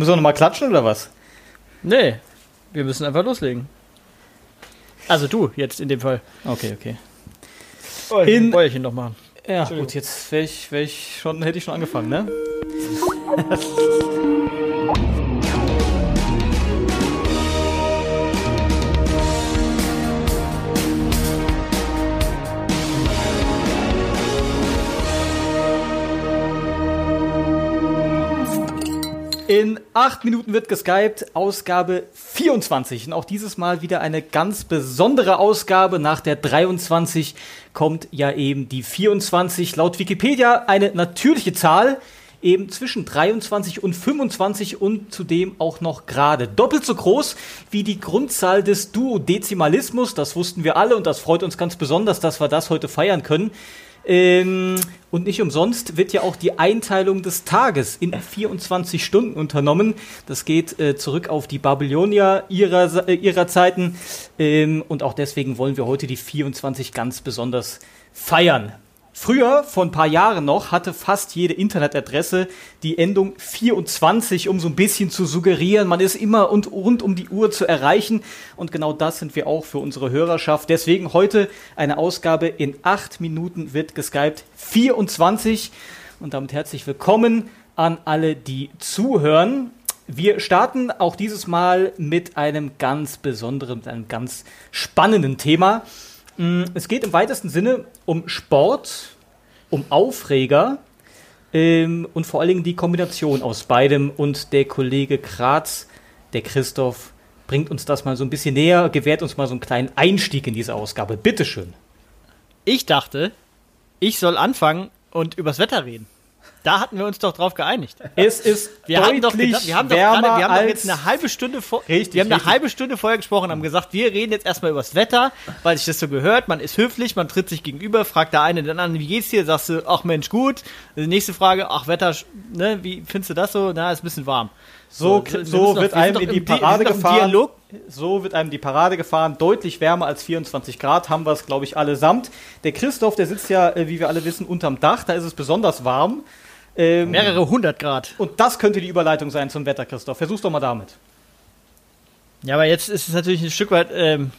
Müssen wir nochmal klatschen oder was? Nee, wir müssen einfach loslegen. Also du jetzt in dem Fall. Okay, okay. Oh, ich in Bäuerchen noch machen. Ja, gut, jetzt wäre ich, wär ich schon, hätte ich schon angefangen, ne? In acht Minuten wird geskypt, Ausgabe 24. Und auch dieses Mal wieder eine ganz besondere Ausgabe. Nach der 23 kommt ja eben die 24. Laut Wikipedia eine natürliche Zahl, eben zwischen 23 und 25 und zudem auch noch gerade. Doppelt so groß wie die Grundzahl des Duodezimalismus. Das wussten wir alle und das freut uns ganz besonders, dass wir das heute feiern können. Ähm, und nicht umsonst wird ja auch die Einteilung des Tages in 24 Stunden unternommen. Das geht äh, zurück auf die Babylonier ihrer, äh, ihrer Zeiten. Ähm, und auch deswegen wollen wir heute die 24 ganz besonders feiern. Früher, vor ein paar Jahren noch, hatte fast jede Internetadresse die Endung 24, um so ein bisschen zu suggerieren, man ist immer und rund um die Uhr zu erreichen. Und genau das sind wir auch für unsere Hörerschaft. Deswegen heute eine Ausgabe in acht Minuten wird geskypt 24. Und damit herzlich willkommen an alle, die zuhören. Wir starten auch dieses Mal mit einem ganz besonderen, mit einem ganz spannenden Thema. Mm, es geht im weitesten Sinne um Sport, um Aufreger ähm, und vor allen Dingen die Kombination aus beidem. Und der Kollege Kratz, der Christoph, bringt uns das mal so ein bisschen näher, gewährt uns mal so einen kleinen Einstieg in diese Ausgabe. Bitteschön. Ich dachte, ich soll anfangen und übers Wetter reden. Da hatten wir uns doch drauf geeinigt. Es ist wir deutlich doch gedacht, wir haben doch gerade, wir haben doch jetzt eine halbe Stunde vor, richtig, wir haben richtig. eine halbe Stunde vorher gesprochen, haben gesagt, wir reden jetzt erstmal übers Wetter, weil sich das so gehört. Man ist höflich, man tritt sich gegenüber, fragt der eine den anderen, wie geht's dir? Sagst du, ach Mensch, gut. Die nächste Frage, ach Wetter, ne, wie findest du das so? Na, ist ein bisschen warm. So, so, so wird einem in die Parade gefahren. So wird einem die Parade gefahren. Deutlich wärmer als 24 Grad haben wir es, glaube ich, allesamt. Der Christoph, der sitzt ja, äh, wie wir alle wissen, unterm Dach. Da ist es besonders warm. Ähm, Mehrere hundert Grad. Und das könnte die Überleitung sein zum Wetter, Christoph. Versuch's doch mal damit. Ja, aber jetzt ist es natürlich ein Stück weit ähm,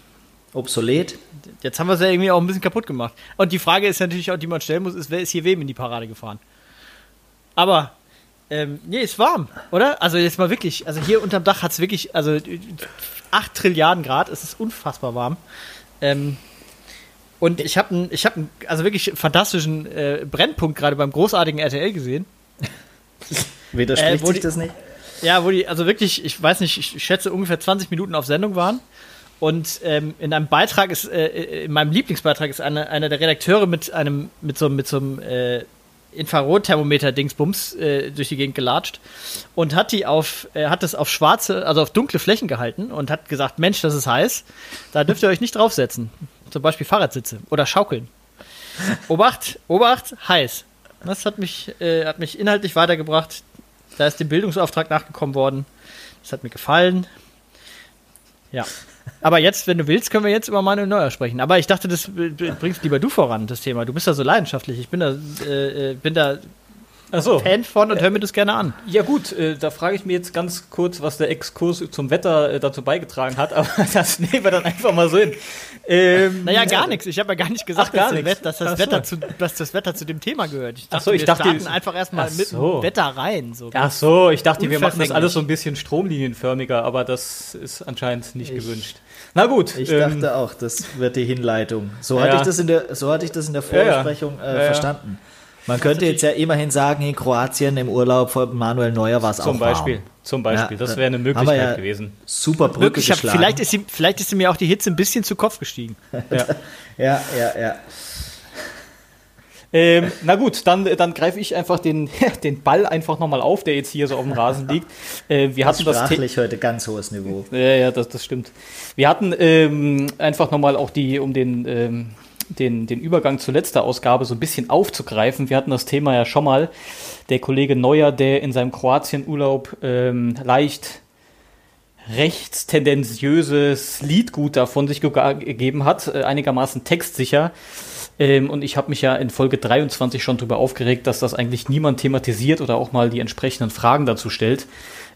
obsolet. Jetzt haben wir es ja irgendwie auch ein bisschen kaputt gemacht. Und die Frage ist natürlich auch, die man stellen muss, ist, wer ist hier wem in die Parade gefahren? Aber, ähm, nee, ist warm, oder? Also jetzt mal wirklich, also hier unterm Dach hat es wirklich, also 8 Trilliarden Grad, es ist unfassbar warm. Ähm, und ich habe einen, ich habe also wirklich fantastischen äh, Brennpunkt gerade beim großartigen RTL gesehen. Widerspricht äh, sich die, das nicht? Ja, wo die, also wirklich, ich weiß nicht, ich schätze ungefähr 20 Minuten auf Sendung waren. Und ähm, in einem Beitrag ist, äh, äh, in meinem Lieblingsbeitrag ist eine, einer der Redakteure mit einem, mit so, mit so einem äh, Infrarotthermometer-Dingsbums äh, durch die Gegend gelatscht und hat die auf, er hat das auf schwarze, also auf dunkle Flächen gehalten und hat gesagt, Mensch, das ist heiß, da dürft ihr euch nicht draufsetzen. Zum Beispiel Fahrradsitze oder Schaukeln. Obacht, Obacht, heiß. Das hat mich, äh, hat mich inhaltlich weitergebracht. Da ist dem Bildungsauftrag nachgekommen worden. Das hat mir gefallen. Ja. Aber jetzt, wenn du willst, können wir jetzt über Manuel Neuer sprechen. Aber ich dachte, das bringst lieber du voran, das Thema. Du bist da so leidenschaftlich. Ich bin da, äh, äh bin da so. Fan von und hör mir das gerne an. Ja gut, äh, da frage ich mir jetzt ganz kurz, was der Exkurs zum Wetter äh, dazu beigetragen hat, aber das nehmen wir dann einfach mal so hin. Ähm, naja, gar nichts. Ich habe ja gar nicht gesagt, Ach, gar dass, dass, das Wetter zu, dass das Wetter zu dem Thema gehört. Ich dachte, Ach so, ich wir dachte, starten einfach erstmal so. mit dem Wetter rein. So Ach so, ich dachte, wir machen das alles so ein bisschen stromlinienförmiger, aber das ist anscheinend nicht ich, gewünscht. Na gut. Ich ähm, dachte auch, das wird die Hinleitung. So, ja. hatte, ich das in der, so hatte ich das in der Vorbesprechung ja, ja. Äh, verstanden. Man könnte jetzt ja immerhin sagen, in Kroatien im Urlaub von Manuel Neuer war es auch Zum Beispiel, warm. zum Beispiel. Ja, das wäre eine Möglichkeit ja gewesen. Super Brücke Hab, vielleicht, ist ihm, vielleicht ist mir auch die Hitze ein bisschen zu Kopf gestiegen. ja, ja, ja. ja. Ähm, na gut, dann, dann greife ich einfach den, den Ball einfach nochmal auf, der jetzt hier so auf dem Rasen liegt. Äh, wir das hatten das sprachlich heute ganz hohes Niveau. Ja, ja, das, das stimmt. Wir hatten ähm, einfach nochmal auch die, um den ähm, den, den Übergang zur letzten Ausgabe so ein bisschen aufzugreifen. Wir hatten das Thema ja schon mal. Der Kollege Neuer, der in seinem Kroatienurlaub ähm, leicht rechtstendenziöses Liedgut davon sich gegeben hat, äh, einigermaßen textsicher. Ähm, und ich habe mich ja in Folge 23 schon darüber aufgeregt, dass das eigentlich niemand thematisiert oder auch mal die entsprechenden Fragen dazu stellt.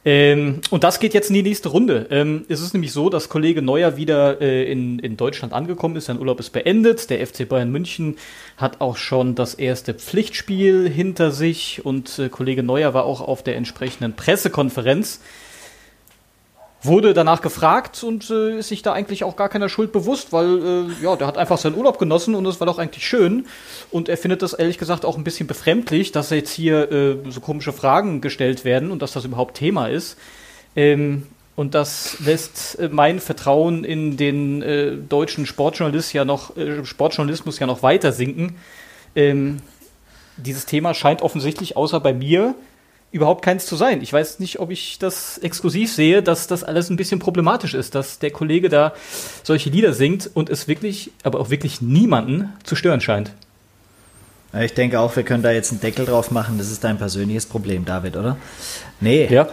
Ähm, und das geht jetzt in die nächste Runde. Ähm, es ist nämlich so, dass Kollege Neuer wieder äh, in, in Deutschland angekommen ist. Sein Urlaub ist beendet. Der FC Bayern München hat auch schon das erste Pflichtspiel hinter sich und äh, Kollege Neuer war auch auf der entsprechenden Pressekonferenz wurde danach gefragt und äh, ist sich da eigentlich auch gar keiner Schuld bewusst, weil äh, ja, der hat einfach seinen Urlaub genossen und es war doch eigentlich schön. Und er findet das ehrlich gesagt auch ein bisschen befremdlich, dass jetzt hier äh, so komische Fragen gestellt werden und dass das überhaupt Thema ist. Ähm, und das lässt äh, mein Vertrauen in den äh, deutschen Sportjournalist ja noch, äh, Sportjournalismus ja noch weiter sinken. Ähm, dieses Thema scheint offensichtlich außer bei mir überhaupt keins zu sein. Ich weiß nicht, ob ich das exklusiv sehe, dass das alles ein bisschen problematisch ist, dass der Kollege da solche Lieder singt und es wirklich, aber auch wirklich niemanden zu stören scheint. Ich denke auch, wir können da jetzt einen Deckel drauf machen. Das ist dein persönliches Problem, David, oder? Nee. Ja.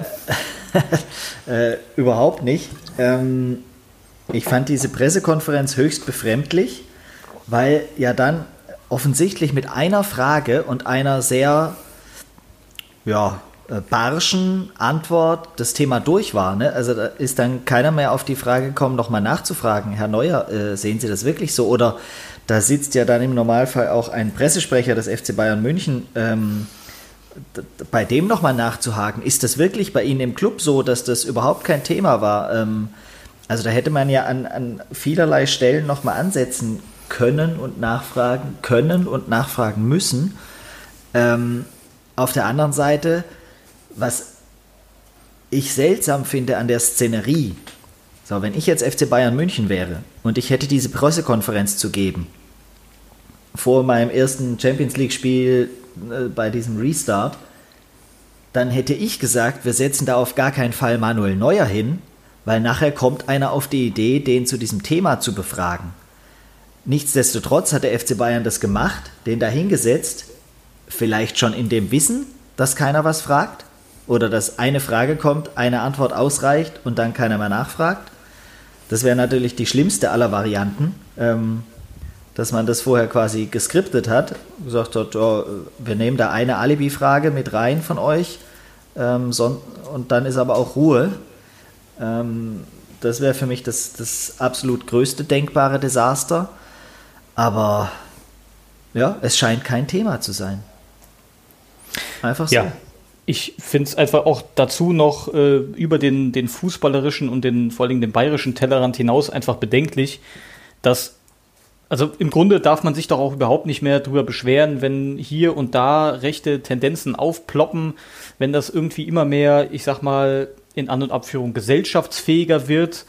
äh, überhaupt nicht. Ähm, ich fand diese Pressekonferenz höchst befremdlich, weil ja dann offensichtlich mit einer Frage und einer sehr, ja, barschen Antwort das Thema durch war. Ne? Also da ist dann keiner mehr auf die Frage gekommen, nochmal nachzufragen, Herr Neuer, äh, sehen Sie das wirklich so? Oder da sitzt ja dann im Normalfall auch ein Pressesprecher des FC Bayern München. Ähm, bei dem nochmal nachzuhaken, ist das wirklich bei Ihnen im Club so, dass das überhaupt kein Thema war? Ähm, also da hätte man ja an, an vielerlei Stellen nochmal ansetzen können und nachfragen können und nachfragen müssen. Ähm, auf der anderen Seite was ich seltsam finde an der Szenerie, so, wenn ich jetzt FC Bayern München wäre und ich hätte diese Pressekonferenz zu geben, vor meinem ersten Champions League-Spiel äh, bei diesem Restart, dann hätte ich gesagt, wir setzen da auf gar keinen Fall Manuel Neuer hin, weil nachher kommt einer auf die Idee, den zu diesem Thema zu befragen. Nichtsdestotrotz hat der FC Bayern das gemacht, den da hingesetzt, vielleicht schon in dem Wissen, dass keiner was fragt, oder dass eine Frage kommt, eine Antwort ausreicht und dann keiner mehr nachfragt. Das wäre natürlich die schlimmste aller Varianten, ähm, dass man das vorher quasi geskriptet hat, gesagt hat, oh, wir nehmen da eine Alibi-Frage mit rein von euch ähm, und dann ist aber auch Ruhe. Ähm, das wäre für mich das, das absolut größte denkbare Desaster. Aber ja, es scheint kein Thema zu sein. Einfach so. Ja, ich finde es einfach auch dazu noch äh, über den, den fußballerischen und den vor allem den bayerischen Tellerrand hinaus einfach bedenklich, dass also im Grunde darf man sich doch auch überhaupt nicht mehr darüber beschweren, wenn hier und da rechte Tendenzen aufploppen, wenn das irgendwie immer mehr, ich sag mal, in An- und Abführung gesellschaftsfähiger wird.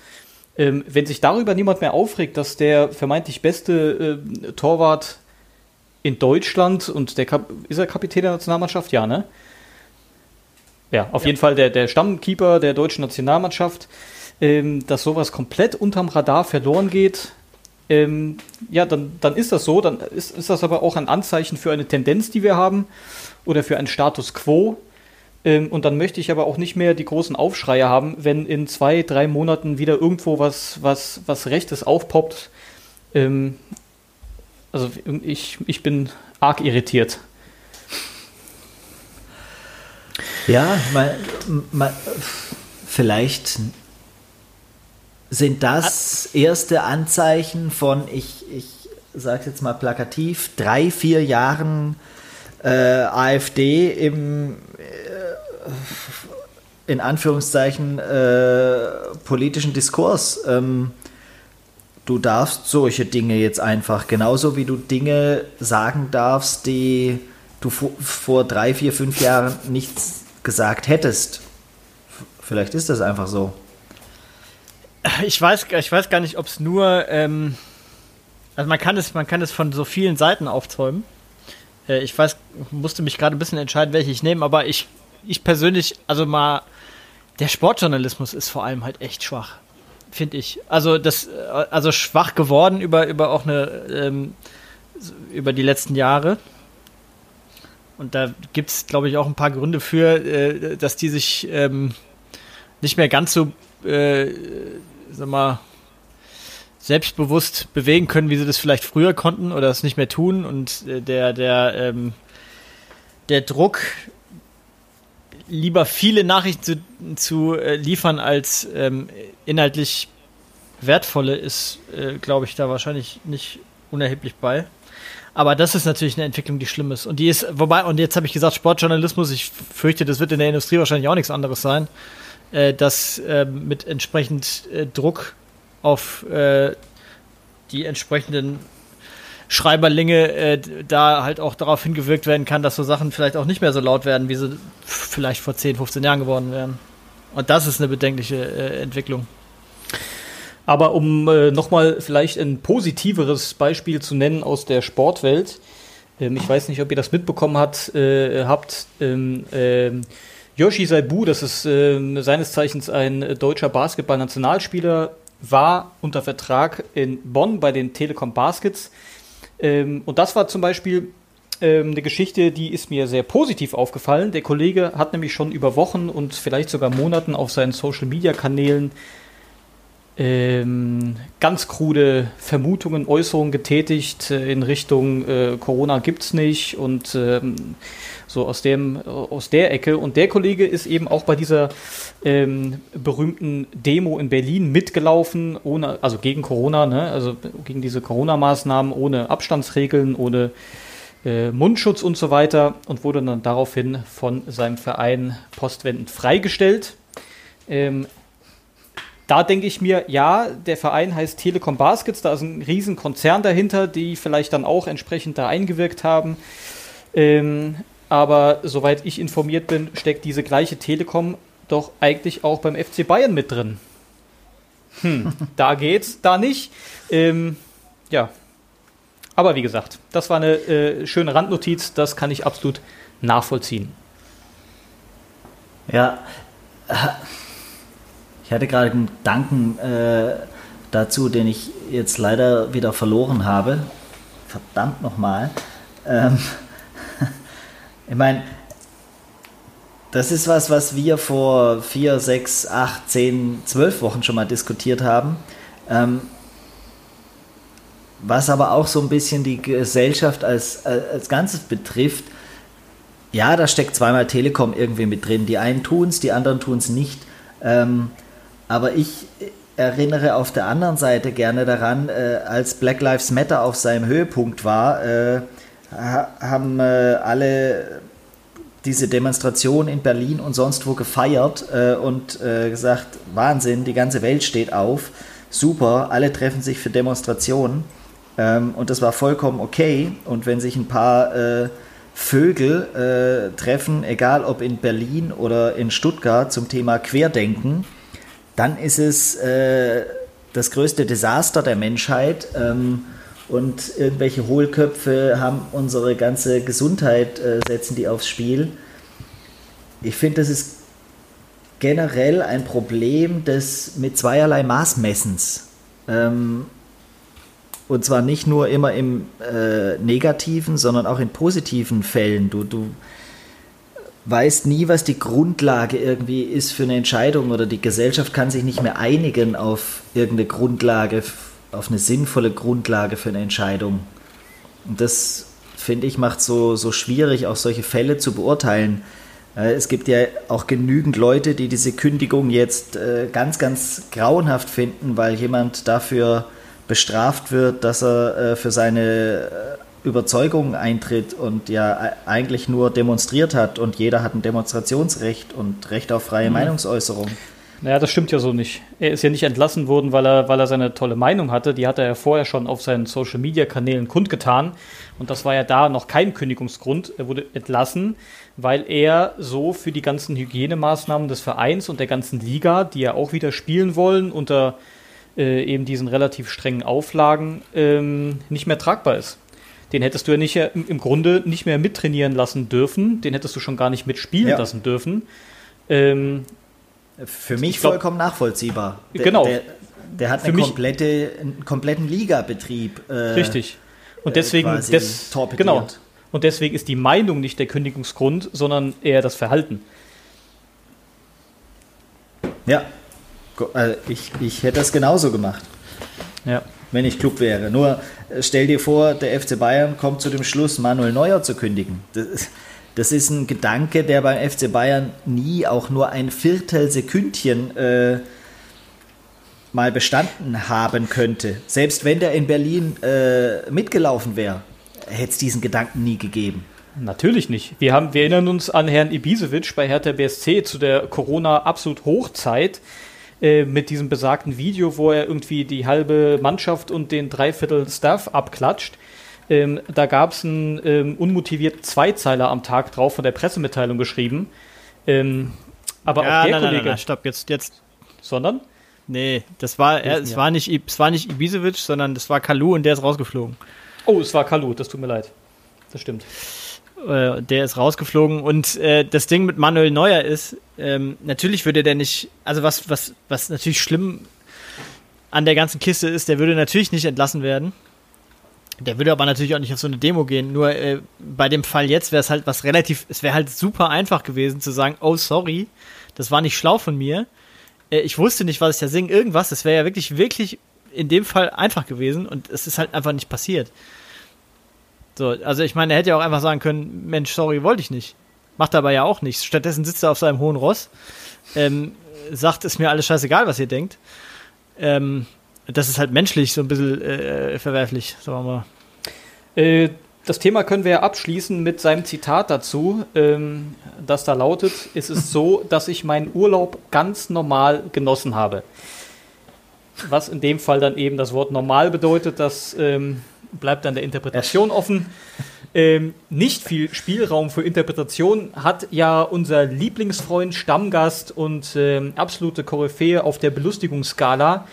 Ähm, wenn sich darüber niemand mehr aufregt, dass der vermeintlich beste äh, Torwart in Deutschland und der Kap ist er Kapitän der Nationalmannschaft, ja, ne? Ja, auf ja. jeden Fall der, der Stammkeeper der deutschen Nationalmannschaft, ähm, dass sowas komplett unterm Radar verloren geht. Ähm, ja, dann, dann ist das so. Dann ist, ist das aber auch ein Anzeichen für eine Tendenz, die wir haben oder für einen Status quo. Ähm, und dann möchte ich aber auch nicht mehr die großen Aufschreie haben, wenn in zwei, drei Monaten wieder irgendwo was, was, was Rechtes aufpoppt. Ähm, also ich, ich bin arg irritiert. Ja, mal, mal, vielleicht sind das erste Anzeichen von, ich, ich sage jetzt mal plakativ, drei, vier Jahren äh, AfD im, äh, in Anführungszeichen, äh, politischen Diskurs. Ähm, du darfst solche Dinge jetzt einfach, genauso wie du Dinge sagen darfst, die du vor, vor drei, vier, fünf Jahren nicht gesagt hättest. Vielleicht ist das einfach so. Ich weiß, ich weiß gar nicht, ob es nur, ähm, also man kann es, man kann es von so vielen Seiten aufzäumen. Äh, ich weiß, musste mich gerade ein bisschen entscheiden, welche ich nehme, aber ich, ich persönlich, also mal, der Sportjournalismus ist vor allem halt echt schwach, finde ich. Also das, äh, also schwach geworden über über auch eine ähm, über die letzten Jahre. Und da gibt es, glaube ich, auch ein paar Gründe für, äh, dass die sich ähm, nicht mehr ganz so, äh, sag mal, selbstbewusst bewegen können, wie sie das vielleicht früher konnten oder es nicht mehr tun. Und äh, der, der, ähm, der Druck lieber viele Nachrichten zu, zu äh, liefern als ähm, inhaltlich wertvolle ist, äh, glaube ich, da wahrscheinlich nicht unerheblich bei. Aber das ist natürlich eine Entwicklung, die schlimm ist. Und die ist, wobei, und jetzt habe ich gesagt, Sportjournalismus, ich fürchte, das wird in der Industrie wahrscheinlich auch nichts anderes sein, äh, dass äh, mit entsprechend äh, Druck auf äh, die entsprechenden Schreiberlinge äh, da halt auch darauf hingewirkt werden kann, dass so Sachen vielleicht auch nicht mehr so laut werden, wie sie vielleicht vor 10, 15 Jahren geworden wären. Und das ist eine bedenkliche äh, Entwicklung. Aber um äh, nochmal vielleicht ein positiveres Beispiel zu nennen aus der Sportwelt, ähm, ich weiß nicht, ob ihr das mitbekommen hat, äh, habt, ähm, äh, Yoshi Saibu, das ist ähm, seines Zeichens ein deutscher Basketball-Nationalspieler, war unter Vertrag in Bonn bei den Telekom Baskets. Ähm, und das war zum Beispiel ähm, eine Geschichte, die ist mir sehr positiv aufgefallen. Der Kollege hat nämlich schon über Wochen und vielleicht sogar Monaten auf seinen Social-Media-Kanälen ähm, ganz krude Vermutungen, Äußerungen getätigt äh, in Richtung äh, Corona gibt's nicht und ähm, so aus dem aus der Ecke und der Kollege ist eben auch bei dieser ähm, berühmten Demo in Berlin mitgelaufen, ohne also gegen Corona, ne? also gegen diese Corona-Maßnahmen, ohne Abstandsregeln, ohne äh, Mundschutz und so weiter und wurde dann daraufhin von seinem Verein postwendend freigestellt. Ähm, da denke ich mir, ja, der Verein heißt Telekom Baskets, da ist ein riesen Konzern dahinter, die vielleicht dann auch entsprechend da eingewirkt haben. Ähm, aber soweit ich informiert bin, steckt diese gleiche Telekom doch eigentlich auch beim FC Bayern mit drin. Hm, da geht's, da nicht. Ähm, ja. Aber wie gesagt, das war eine äh, schöne Randnotiz, das kann ich absolut nachvollziehen. Ja, hatte gerade einen Gedanken äh, dazu, den ich jetzt leider wieder verloren habe. Verdammt nochmal. Ähm, ich meine, das ist was, was wir vor vier, sechs, acht, zehn, zwölf Wochen schon mal diskutiert haben. Ähm, was aber auch so ein bisschen die Gesellschaft als, als Ganzes betrifft. Ja, da steckt zweimal Telekom irgendwie mit drin. Die einen tun es, die anderen tun es nicht. Ähm, aber ich erinnere auf der anderen Seite gerne daran, äh, als Black Lives Matter auf seinem Höhepunkt war, äh, haben äh, alle diese Demonstration in Berlin und sonst wo gefeiert äh, und äh, gesagt, Wahnsinn, die ganze Welt steht auf, super, alle treffen sich für Demonstrationen ähm, und das war vollkommen okay. Und wenn sich ein paar äh, Vögel treffen, egal ob in Berlin oder in Stuttgart zum Thema Querdenken, dann ist es äh, das größte Desaster der Menschheit. Ähm, und irgendwelche Hohlköpfe haben unsere ganze Gesundheit, äh, setzen die aufs Spiel. Ich finde, das ist generell ein Problem des mit zweierlei Maßmessens. Ähm, und zwar nicht nur immer im äh, negativen, sondern auch in positiven Fällen. Du, du weißt nie, was die Grundlage irgendwie ist für eine Entscheidung oder die Gesellschaft kann sich nicht mehr einigen auf irgendeine Grundlage, auf eine sinnvolle Grundlage für eine Entscheidung. Und das, finde ich, macht so, so schwierig, auch solche Fälle zu beurteilen. Äh, es gibt ja auch genügend Leute, die diese Kündigung jetzt äh, ganz, ganz grauenhaft finden, weil jemand dafür bestraft wird, dass er äh, für seine Überzeugung eintritt und ja eigentlich nur demonstriert hat und jeder hat ein Demonstrationsrecht und Recht auf freie mhm. Meinungsäußerung. Naja, das stimmt ja so nicht. Er ist ja nicht entlassen worden, weil er, weil er seine tolle Meinung hatte. Die hat er ja vorher schon auf seinen Social Media Kanälen kundgetan. Und das war ja da noch kein Kündigungsgrund. Er wurde entlassen, weil er so für die ganzen Hygienemaßnahmen des Vereins und der ganzen Liga, die ja auch wieder spielen wollen, unter äh, eben diesen relativ strengen Auflagen, ähm, nicht mehr tragbar ist den hättest du ja nicht im Grunde nicht mehr mittrainieren lassen dürfen, den hättest du schon gar nicht mitspielen ja. lassen dürfen. Ähm, Für mich glaub, vollkommen nachvollziehbar. Der, genau. Der, der hat eine komplette, einen kompletten Ligabetrieb. Äh, richtig. Und deswegen, äh, des, genau. Und deswegen ist die Meinung nicht der Kündigungsgrund, sondern eher das Verhalten. Ja, also ich, ich hätte das genauso gemacht. Ja wenn ich Club wäre. Nur äh, stell dir vor, der FC Bayern kommt zu dem Schluss, Manuel Neuer zu kündigen. Das, Das ist ein Gedanke, der beim FC Bayern nie auch nur ein Viertelsekündchen äh, mal bestanden haben könnte. Selbst wenn der in Berlin äh, mitgelaufen wäre, hätte es diesen Gedanken nie gegeben. Natürlich nicht. Wir, haben, wir erinnern uns an Herrn Ibisevic bei Hertha BSC zu der Corona-Absolut-Hochzeit äh, mit diesem besagten Video, wo er irgendwie die halbe Mannschaft und den Dreiviertel Staff abklatscht. Ähm, da gab es einen ähm, unmotivierten Zweizeiler am Tag drauf von der Pressemitteilung geschrieben. Ähm, aber ja, auch der nein, Kollege. nein, nein, stopp, jetzt, jetzt. Sondern? Nee, das war, er, es, war nicht, es war nicht Ibisevic, sondern das war Kalu und der ist rausgeflogen. Oh, es war Kalu, das tut mir leid. Das stimmt. Äh, der ist rausgeflogen und äh, das Ding mit Manuel Neuer ist, ähm, natürlich würde der nicht, also was, was, was natürlich schlimm an der ganzen Kiste ist, der würde natürlich nicht entlassen werden. Der würde aber natürlich auch nicht auf so eine Demo gehen. Nur äh, bei dem Fall jetzt wäre es halt was relativ, es wäre halt super einfach gewesen zu sagen, oh sorry, das war nicht schlau von mir. Äh, ich wusste nicht, was ich da singe, irgendwas. Das wäre ja wirklich, wirklich in dem Fall einfach gewesen und es ist halt einfach nicht passiert. So, also ich meine, er hätte ja auch einfach sagen können, Mensch, sorry, wollte ich nicht. Macht aber ja auch nichts. Stattdessen sitzt er auf seinem hohen Ross, ähm, sagt, ist mir alles scheißegal, was ihr denkt. Ähm, das ist halt menschlich so ein bisschen äh, verwerflich, sagen wir mal. Äh, das Thema können wir ja abschließen mit seinem Zitat dazu, ähm, das da lautet: Es ist so, dass ich meinen Urlaub ganz normal genossen habe. Was in dem Fall dann eben das Wort normal bedeutet, das ähm, bleibt dann der Interpretation offen. Ähm, nicht viel Spielraum für Interpretation hat ja unser Lieblingsfreund, Stammgast und ähm, absolute Koryphäe auf der Belustigungsskala,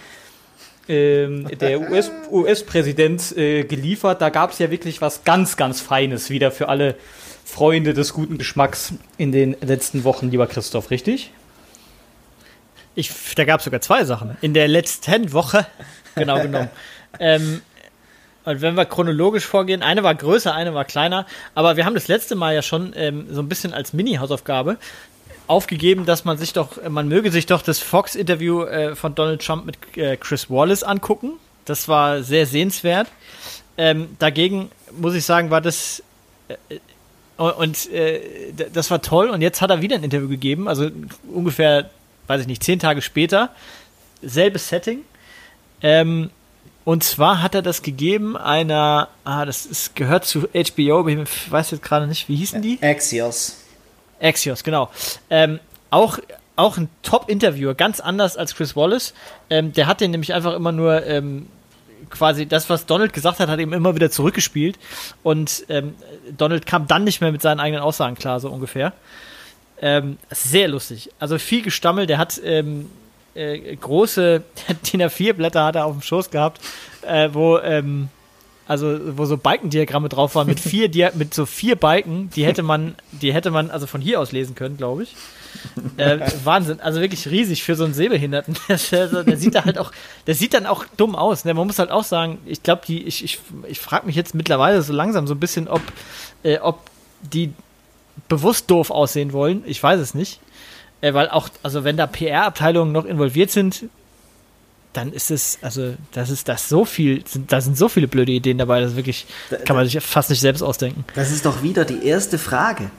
ähm, der US-Präsident US äh, geliefert. Da gab es ja wirklich was ganz, ganz Feines wieder für alle Freunde des guten Geschmacks in den letzten Wochen, lieber Christoph, richtig? Ich, da gab es sogar zwei Sachen. In der letzten Woche, genau genommen. ähm, und wenn wir chronologisch vorgehen, eine war größer, eine war kleiner, aber wir haben das letzte Mal ja schon ähm, so ein bisschen als Mini-Hausaufgabe aufgegeben, dass man sich doch, man möge sich doch das Fox-Interview äh, von Donald Trump mit äh, Chris Wallace angucken. Das war sehr sehenswert. Ähm, dagegen muss ich sagen, war das äh, und äh, das war toll. Und jetzt hat er wieder ein Interview gegeben, also ungefähr, weiß ich nicht, zehn Tage später, selbes Setting. Ähm, und zwar hat er das gegeben einer, ah, das ist, gehört zu HBO, ich weiß jetzt gerade nicht, wie hießen die? Axios. Axios, genau. Ähm, auch, auch ein Top-Interviewer, ganz anders als Chris Wallace. Ähm, der hat den nämlich einfach immer nur ähm, quasi das, was Donald gesagt hat, hat ihm immer wieder zurückgespielt. Und ähm, Donald kam dann nicht mehr mit seinen eigenen Aussagen klar, so ungefähr. Ähm, sehr lustig. Also viel gestammelt. Der hat ähm, äh, große DIN A4-Blätter hat er auf dem Schoß gehabt, äh, wo ähm, also wo so Balkendiagramme drauf waren mit vier Dia mit so vier Balken, die hätte man, die hätte man also von hier aus lesen können, glaube ich. Äh, Wahnsinn, also wirklich riesig für so einen Sehbehinderten. der, der sieht da halt auch, der sieht dann auch dumm aus. Ne? Man muss halt auch sagen, ich glaube, die, ich, ich, ich frage mich jetzt mittlerweile so langsam so ein bisschen, ob, äh, ob die bewusst doof aussehen wollen. Ich weiß es nicht. Äh, weil auch, also wenn da PR-Abteilungen noch involviert sind, dann ist es, also das ist das so viel, sind, da sind so viele blöde Ideen dabei, das wirklich, kann man sich fast nicht selbst ausdenken. Das ist doch wieder die erste Frage.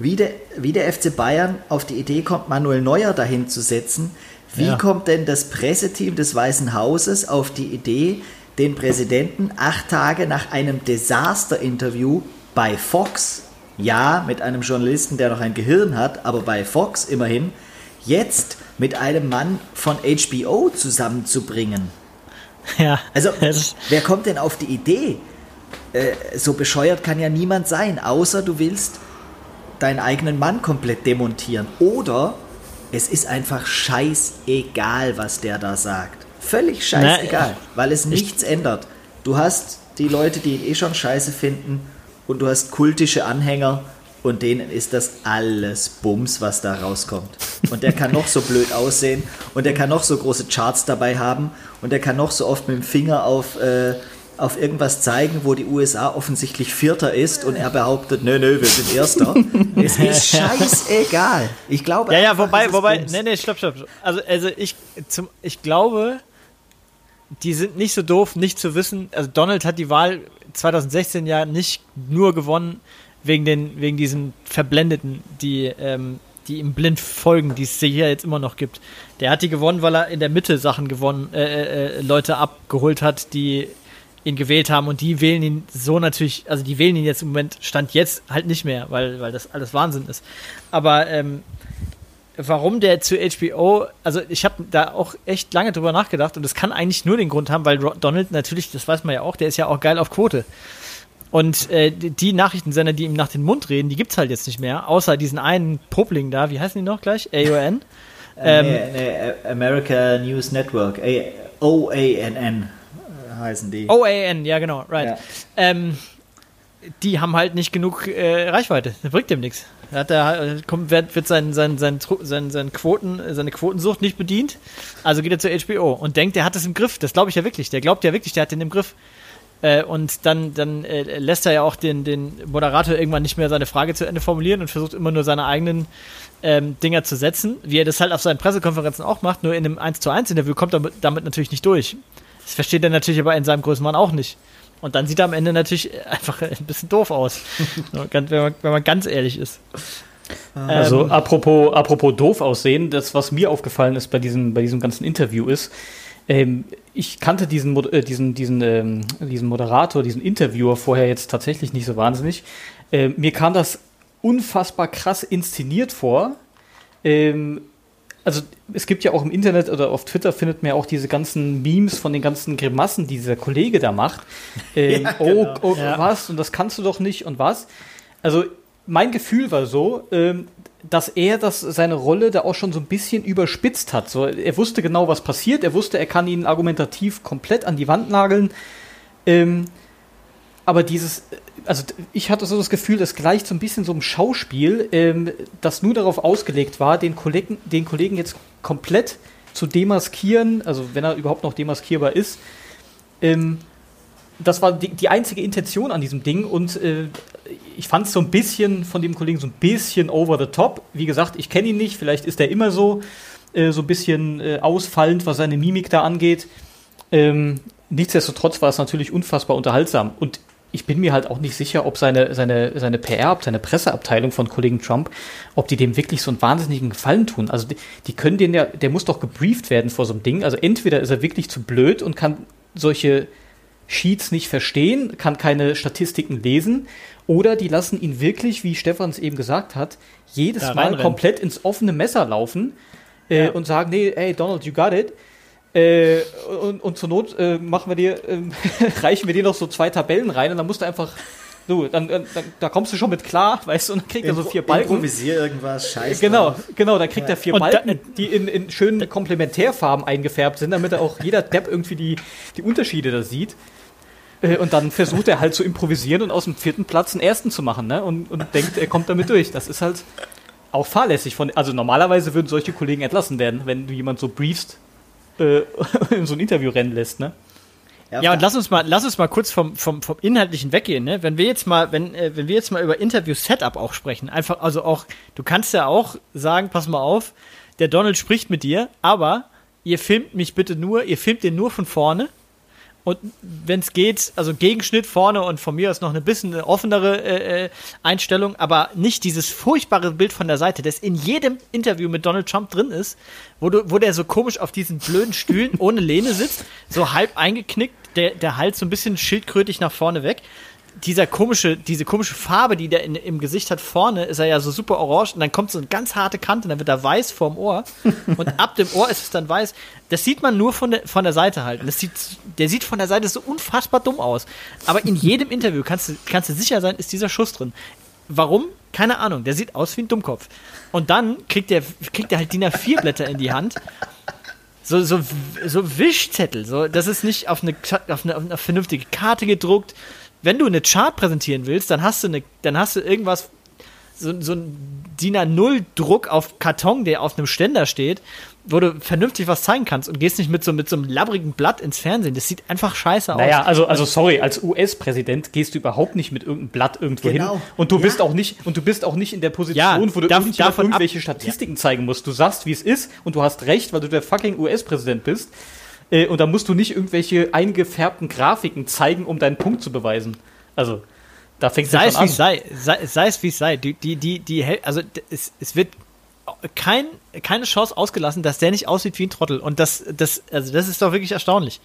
Wie der, wie der FC Bayern auf die Idee kommt, Manuel Neuer dahin zu setzen, wie ja. kommt denn das Presseteam des Weißen Hauses auf die Idee, den Präsidenten acht Tage nach einem Desaster-Interview bei Fox, ja, mit einem Journalisten, der noch ein Gehirn hat, aber bei Fox immerhin, jetzt mit einem Mann von HBO zusammenzubringen. Ja. Also, wer kommt denn auf die Idee? Äh, so bescheuert kann ja niemand sein, außer du willst deinen eigenen Mann komplett demontieren. Oder es ist einfach scheißegal, was der da sagt. Völlig scheißegal, Na, weil es nichts ändert. Du hast die Leute, die ihn eh schon scheiße finden, und du hast kultische Anhänger und denen ist das alles Bums, was da rauskommt. Und der kann noch so blöd aussehen und der kann noch so große Charts dabei haben und der kann noch so oft mit dem Finger auf, äh, auf irgendwas zeigen, wo die USA offensichtlich Vierter ist und er behauptet, nö, nö, wir sind Erster. es ist scheißegal. Ich glaube. Ja, ja, wobei, wobei, nee, nee, stopp, stopp. Also, also ich, zum, ich glaube, die sind nicht so doof, nicht zu wissen. Also Donald hat die Wahl 2016 ja nicht nur gewonnen wegen, den, wegen diesen Verblendeten, die, ähm, die ihm blind folgen, die es hier jetzt immer noch gibt. Der hat die gewonnen, weil er in der Mitte Sachen gewonnen, äh, äh, äh, Leute abgeholt hat, die ihn gewählt haben und die wählen ihn so natürlich, also die wählen ihn jetzt im Moment, stand jetzt halt nicht mehr, weil, weil das alles Wahnsinn ist. Aber ähm, warum der zu HBO, also ich habe da auch echt lange drüber nachgedacht und das kann eigentlich nur den Grund haben, weil Donald natürlich, das weiß man ja auch, der ist ja auch geil auf Quote. Und äh, die Nachrichtensender, die ihm nach den Mund reden, die gibt's halt jetzt nicht mehr, außer diesen einen Popling da, wie heißen die noch gleich? AON? Äh, ähm, nee, nee, America News Network, OANN heißen die. OAN, ja genau, right. Ja. Ähm, die haben halt nicht genug äh, Reichweite, das bringt dem nichts. Hat er, kommt, wird, wird sein, sein, sein, sein, sein Quoten, seine Quotensucht nicht bedient, also geht er zur HBO und denkt, der hat es im Griff. Das glaube ich ja wirklich. Der glaubt ja wirklich, der hat den im Griff. Äh, und dann, dann äh, lässt er ja auch den, den Moderator irgendwann nicht mehr seine Frage zu Ende formulieren und versucht immer nur seine eigenen ähm, Dinger zu setzen, wie er das halt auf seinen Pressekonferenzen auch macht, nur in einem 1 zu 1 Interview kommt er damit, damit natürlich nicht durch. Das versteht er natürlich aber in seinem Größenmann auch nicht. Und dann sieht er am Ende natürlich einfach ein bisschen doof aus, wenn, man, wenn man ganz ehrlich ist. Also ähm, apropos, apropos doof aussehen, das, was mir aufgefallen ist bei diesem, bei diesem ganzen Interview ist, ähm, ich kannte diesen, äh, diesen, diesen, ähm, diesen Moderator, diesen Interviewer vorher jetzt tatsächlich nicht so wahnsinnig. Ähm, mir kam das unfassbar krass inszeniert vor. Ähm, also es gibt ja auch im Internet oder auf Twitter findet man ja auch diese ganzen Memes von den ganzen Grimassen, die dieser Kollege da macht. Ähm, ja, oh, genau. oh, oh ja. was? Und das kannst du doch nicht und was? Also mein Gefühl war so, ähm, dass er das, seine Rolle da auch schon so ein bisschen überspitzt hat. So, er wusste genau, was passiert. Er wusste, er kann ihn argumentativ komplett an die Wand nageln. Ähm, aber dieses, also ich hatte so das Gefühl, das gleicht so ein bisschen so ein Schauspiel, ähm, das nur darauf ausgelegt war, den Kollegen, den Kollegen jetzt komplett zu demaskieren, also wenn er überhaupt noch demaskierbar ist. Ähm, das war die, die, einzige Intention an diesem Ding und äh, ich fand es so ein bisschen von dem Kollegen so ein bisschen over the top. Wie gesagt, ich kenne ihn nicht, vielleicht ist er immer so, äh, so ein bisschen äh, ausfallend, was seine Mimik da angeht. Ähm, nichtsdestotrotz war es natürlich unfassbar unterhaltsam und ich bin mir halt auch nicht sicher, ob seine, seine, seine PR, seine Presseabteilung von Kollegen Trump, ob die dem wirklich so einen wahnsinnigen Gefallen tun. Also die, die können den ja, der muss doch gebrieft werden vor so einem Ding. Also entweder ist er wirklich zu blöd und kann solche Sheets nicht verstehen, kann keine Statistiken lesen, oder die lassen ihn wirklich, wie Stefan es eben gesagt hat, jedes Mal komplett ins offene Messer laufen äh, ja. und sagen, nee, hey Donald, you got it. Äh, und, und, zur Not äh, machen wir dir, äh, reichen wir dir noch so zwei Tabellen rein und dann musst du einfach, du, dann, dann, da kommst du schon mit klar, weißt du, und dann kriegt Impro er so vier Balken. Improvisier irgendwas, scheiße. Genau, genau, dann kriegt ja. er vier und Balken, die in, in schönen Komplementärfarben eingefärbt sind, damit er auch jeder Depp irgendwie die, die Unterschiede da sieht. Äh, und dann versucht er halt zu improvisieren und aus dem vierten Platz einen ersten zu machen, ne? Und, und denkt, er kommt damit durch. Das ist halt auch fahrlässig von. Also normalerweise würden solche Kollegen entlassen werden, wenn du jemand so briefst, äh, in so ein Interview rennen lässt, ne? Ja, ja, und lass uns mal, lass uns mal kurz vom, vom, vom Inhaltlichen weggehen, ne? Wenn wir jetzt mal, wenn, äh, wenn wir jetzt mal über Interview-Setup auch sprechen, einfach, also auch, du kannst ja auch sagen, pass mal auf, der Donald spricht mit dir, aber ihr filmt mich bitte nur, ihr filmt den nur von vorne und wenn es geht, also Gegenschnitt vorne und von mir aus noch eine bisschen offenere äh, äh, Einstellung, aber nicht dieses furchtbare Bild von der Seite, das in jedem Interview mit Donald Trump drin ist, wo, du, wo der so komisch auf diesen blöden Stühlen ohne Lehne sitzt, so halb eingeknickt, der, der Hals so ein bisschen schildkrötig nach vorne weg dieser komische, diese komische Farbe, die der in, im Gesicht hat, vorne ist er ja so super orange und dann kommt so eine ganz harte Kante, und dann wird er weiß vorm Ohr und ab dem Ohr ist es dann weiß. Das sieht man nur von der, von der Seite halt. das sieht, der sieht von der Seite so unfassbar dumm aus. Aber in jedem Interview kannst du, kannst du sicher sein, ist dieser Schuss drin. Warum? Keine Ahnung. Der sieht aus wie ein Dummkopf. Und dann kriegt der, kriegt er halt DIN A4-Blätter in die Hand so, so, so Wischzettel. So, das ist nicht auf eine, auf, eine, auf eine vernünftige Karte gedruckt, wenn du eine Chart präsentieren willst, dann hast du eine, dann hast du irgendwas, so, so ein DIN A0-Druck auf Karton, der auf einem Ständer steht, wo du vernünftig was zeigen kannst und gehst nicht mit so, mit so einem labbrigen Blatt ins Fernsehen. Das sieht einfach scheiße aus. Naja, also, also sorry, als US-Präsident gehst du überhaupt nicht mit irgendeinem Blatt irgendwo genau. hin. Und du ja. bist auch nicht, und du bist auch nicht in der Position, ja, wo du darf, irgendwelche Statistiken ja. zeigen musst. Du sagst, wie es ist und du hast recht, weil du der fucking US-Präsident bist. Äh, und da musst du nicht irgendwelche eingefärbten Grafiken zeigen, um deinen Punkt zu beweisen. Also, Da fängt ja es an. es sei, sei, sei es wie es sei, die, die, die, die, also es, es wird kein, keine Chance ausgelassen, dass der nicht aussieht wie ein Trottel. Und das, das, also das ist doch wirklich erstaunlich.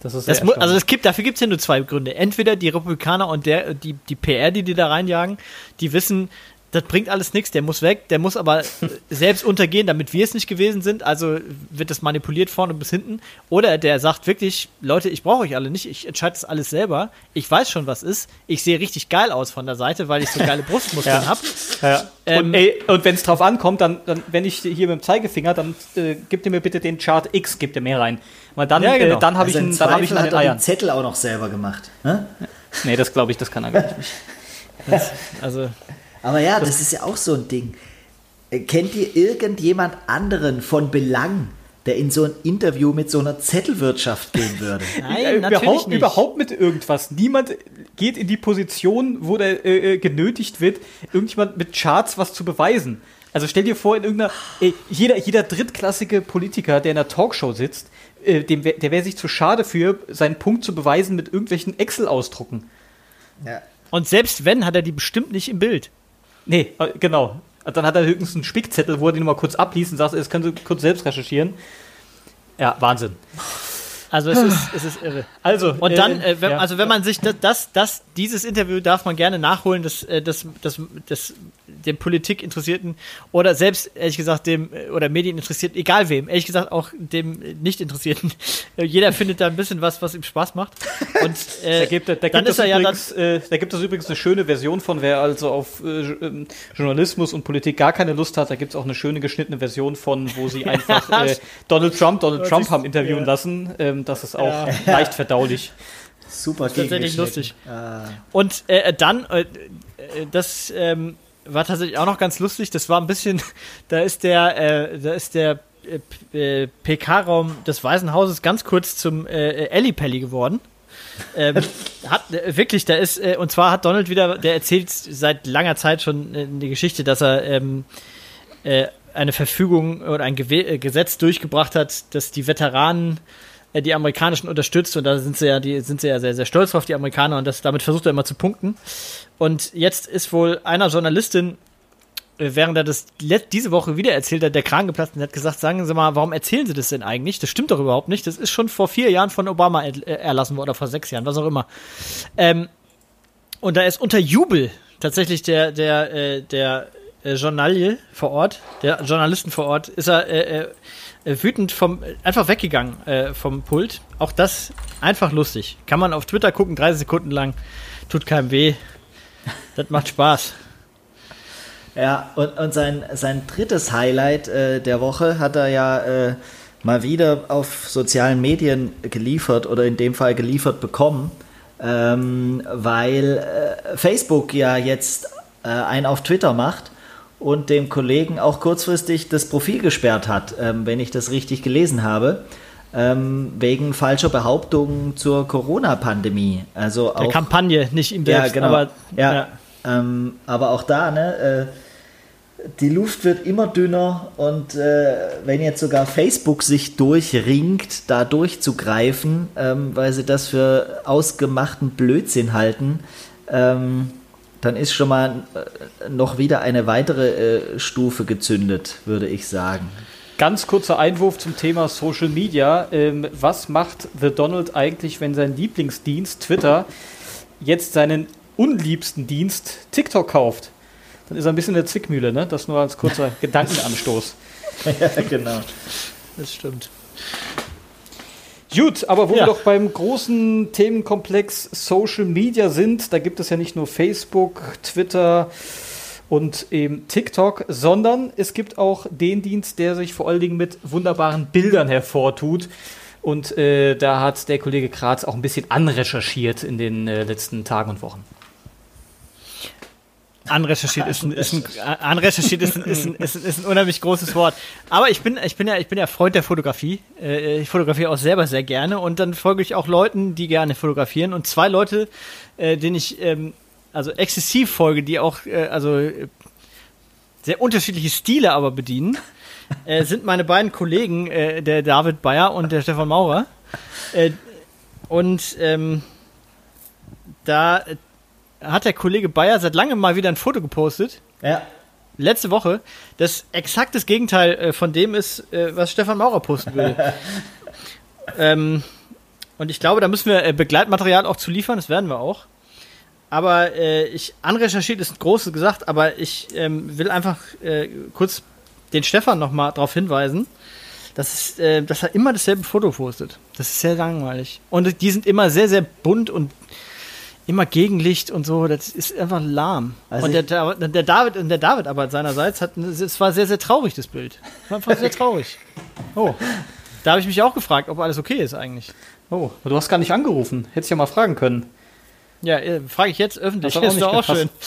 Das ist Das also erstaunlich. es gibt, dafür gibt es ja nur zwei Gründe. Entweder die Republikaner und der, die, die PR, die die da reinjagen, die wissen, das bringt alles nichts, der muss weg, der muss aber äh, selbst untergehen, damit wir es nicht gewesen sind, also wird das manipuliert vorne bis hinten. Oder der sagt wirklich, Leute, ich brauche euch alle nicht, ich entscheide das alles selber, ich weiß schon, was ist, ich sehe richtig geil aus von der Seite, weil ich so geile Brustmuskeln Ja. habe. Ja. Ähm, und ey, und wenn es drauf ankommt, dann, dann, wenn ich hier mit dem Zeigefinger, dann äh, gib dir mir bitte den Chart X, gib dir mehr rein. Weil dann, Ja, genau. äh, dann habe ich, Also im ihn- dann hab ich an hat den Eiern. den Zettel auch noch selber gemacht. Ne? Nee, das glaube ich, das kann er gar nicht. Also, Aber ja, das ist ja auch so ein Ding. Äh, Kennt ihr irgendjemand anderen von Belang, der in so ein Interview mit so einer Zettelwirtschaft gehen würde? nein, Äh, natürlich überhaupt, nicht. überhaupt mit irgendwas. Niemand geht in die Position, wo der äh, äh, genötigt wird, irgendjemand mit Charts was zu beweisen. Also stell dir vor, in irgendeiner, ey, jeder, jeder drittklassige Politiker, der in einer Talkshow sitzt, äh, dem, wär- der wäre sich zu schade für, seinen Punkt zu beweisen mit irgendwelchen Excel-Ausdrucken. ja. Und selbst wenn, hat er die bestimmt nicht im Bild. Nee, äh, genau. Dann hat er höchstens einen Spickzettel, wo er den mal kurz abliest und sagt, das können Sie kurz selbst recherchieren. Ja, Wahnsinn. Also es ist, es ist irre. Also, Und dann, äh, wenn, ja. also wenn man sich das, das, das, dieses Interview darf man gerne nachholen, das, äh, das, das, das, dem Politikinteressierten oder selbst, ehrlich gesagt, dem, äh, oder Medieninteressierten, egal wem, ehrlich gesagt auch dem äh, Nicht-Interessierten. Äh, Jeder findet da ein bisschen was, was ihm Spaß macht. Und äh, Da gibt, da, dann gibt ist es er ja dann, übrigens, äh, da gibt es übrigens eine schöne Version von, wer also auf äh, ähm, Journalismus und Politik gar keine Lust hat. Da gibt es auch eine schöne geschnittene Version von, wo sie einfach äh, Donald Trump, Donald Trump haben interviewen ja. lassen. Ähm, das ist auch Ja. leicht verdaulich. Super tatsächlich gegengeschnitten. lustig. Ah. Und äh, dann, äh, äh, das ähm, war tatsächlich auch noch ganz lustig. Das war ein bisschen, da ist der, äh, da ist der äh, äh, PK-Raum des Weißen Hauses ganz kurz zum äh, Ellipelli geworden. ähm, hat äh, wirklich, da ist, äh, und zwar hat Donald wieder, der erzählt seit langer Zeit schon äh, eine Geschichte, dass er ähm, äh, eine Verfügung oder ein Gewe äh, Gesetz durchgebracht hat, dass die Veteranen äh, die amerikanischen unterstützt und da sind sie ja, die sind sie ja sehr, sehr stolz drauf, die Amerikaner, und das, damit versucht er immer zu punkten. Und jetzt ist wohl einer Journalistin, äh, während er das diese Woche wieder erzählt hat, der Kragen geplatzt und hat gesagt, sagen Sie mal, warum erzählen Sie das denn eigentlich? Das stimmt doch überhaupt nicht. Das ist schon vor vier Jahren von Obama äh, erlassen worden, oder vor sechs Jahren, was auch immer. Ähm, und da ist unter Jubel tatsächlich der, der, äh, der äh, Journalie vor Ort, der Journalisten vor Ort, ist er äh, äh, äh, wütend vom, äh, einfach weggegangen äh, vom Pult. Auch das einfach lustig. Kann man auf Twitter gucken, 30 Sekunden lang. Tut keinem weh. Das macht Spaß. Ja, und, und sein, sein drittes Highlight äh, der Woche hat er ja äh, mal wieder auf sozialen Medien geliefert oder in dem Fall geliefert bekommen, ähm, weil äh, Facebook ja jetzt äh, einen auf Twitter macht und dem Kollegen auch kurzfristig das Profil gesperrt hat, ähm, wenn ich das richtig gelesen habe. Ähm, wegen falscher Behauptungen zur Corona-Pandemie. Also Der auch Kampagne, nicht ihm selbst. ja, genau. Aber, ja, ja. Ähm, aber auch da, ne, äh, die Luft wird immer dünner und äh, wenn jetzt sogar Facebook sich durchringt, da durchzugreifen, ähm, weil sie das für ausgemachten Blödsinn halten, ähm, dann ist schon mal äh, noch wieder eine weitere äh, Stufe gezündet, würde ich sagen. Ganz kurzer Einwurf zum Thema Social Media. Ähm, was macht The Donald eigentlich, wenn sein Lieblingsdienst Twitter jetzt seinen unliebsten Dienst TikTok kauft? Dann ist er ein bisschen in der Zwickmühle, ne? Das nur als kurzer Gedankenanstoß. ja, genau. Das stimmt. Gut, aber wo Ja. wir doch beim großen Themenkomplex Social Media sind, da gibt es ja nicht nur Facebook, Twitter und eben TikTok, sondern es gibt auch den Dienst, der sich vor allen Dingen mit wunderbaren Bildern hervortut. Und äh, da hat der Kollege Kratz auch ein bisschen anrecherchiert in den äh, letzten Tagen und Wochen. Anrecherchiert ist ein, ist ein, anrecherchiert ist ein, ist, ein, ist, ein, ist ein unheimlich großes Wort. Aber ich bin, ich bin ja, ich bin ja Freund der Fotografie. Äh, Ich fotografiere auch selber sehr gerne und dann folge ich auch Leuten, die gerne fotografieren. Und zwei Leute, äh, denen ich ähm, also exzessiv folge, die auch äh, also sehr unterschiedliche Stile aber bedienen, sind meine beiden Kollegen, der David Bayer und der Stefan Maurer. Und ähm, da hat der Kollege Bayer seit langem mal wieder ein Foto gepostet. Ja. Letzte Woche, das exakt das Gegenteil äh, von dem ist, äh, was Stefan Maurer posten würde. ähm, und ich glaube, da müssen wir äh, Begleitmaterial auch zu liefern, das werden wir auch. Aber äh, ich, anrecherchiert ist ein großes gesagt, aber ich ähm, will einfach äh, kurz den Stefan nochmal darauf hinweisen, dass, es, äh, dass er immer dasselbe Foto postet. Das ist sehr langweilig. Und die sind immer sehr, sehr bunt und immer Gegenlicht und so. Das ist einfach lahm. Also und der, der David, und der David aber seinerseits hat, es war sehr, sehr traurig, das Bild. Es war einfach sehr traurig. Oh. Da habe ich mich auch gefragt, ob alles okay ist eigentlich. Oh, du hast gar nicht angerufen. Hättest ja mal fragen können. Ja, äh, frage ich jetzt öffentlich. Auch ist doch auch schön.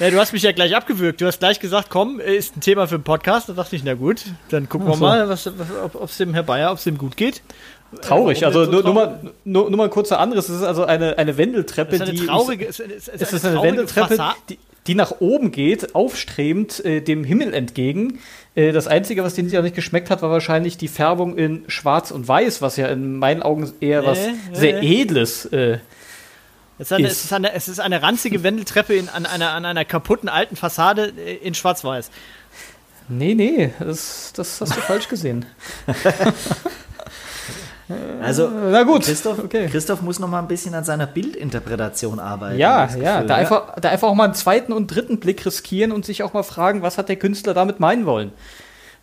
Ja, du hast mich ja gleich abgewürgt. Du hast gleich gesagt, komm, äh, ist ein Thema für einen Podcast. Da dachte ich, na gut, dann gucken wir so. mal, was, was, ob es dem Herr Bayer, ob es dem gut geht. Traurig. Also so nur, nur, mal, nur, nur mal ein kurzer anderes. Es ist also eine, eine Wendeltreppe, ist eine die. traurige, es ist, Es ist eine Wendeltreppe, die, die nach oben geht, aufstrebend äh, dem Himmel entgegen. Äh, das Einzige, was denen ja nicht geschmeckt hat, war wahrscheinlich die Färbung in Schwarz und Weiß, was ja in meinen Augen eher was Nee, sehr nee. Edles äh, Es ist eine, ist. es ist eine, es ist eine ranzige Wendeltreppe in, an, einer, an einer kaputten alten Fassade äh, in Schwarz-Weiß. Nee, nee, das, das hast du falsch gesehen. Also, Na gut, Christoph, okay. Christoph muss noch mal ein bisschen an seiner Bildinterpretation arbeiten. Ja, ich das ja, Gefühl, da einfach, da einfach auch mal einen zweiten und dritten Blick riskieren und sich auch mal fragen, was hat der Künstler damit meinen wollen.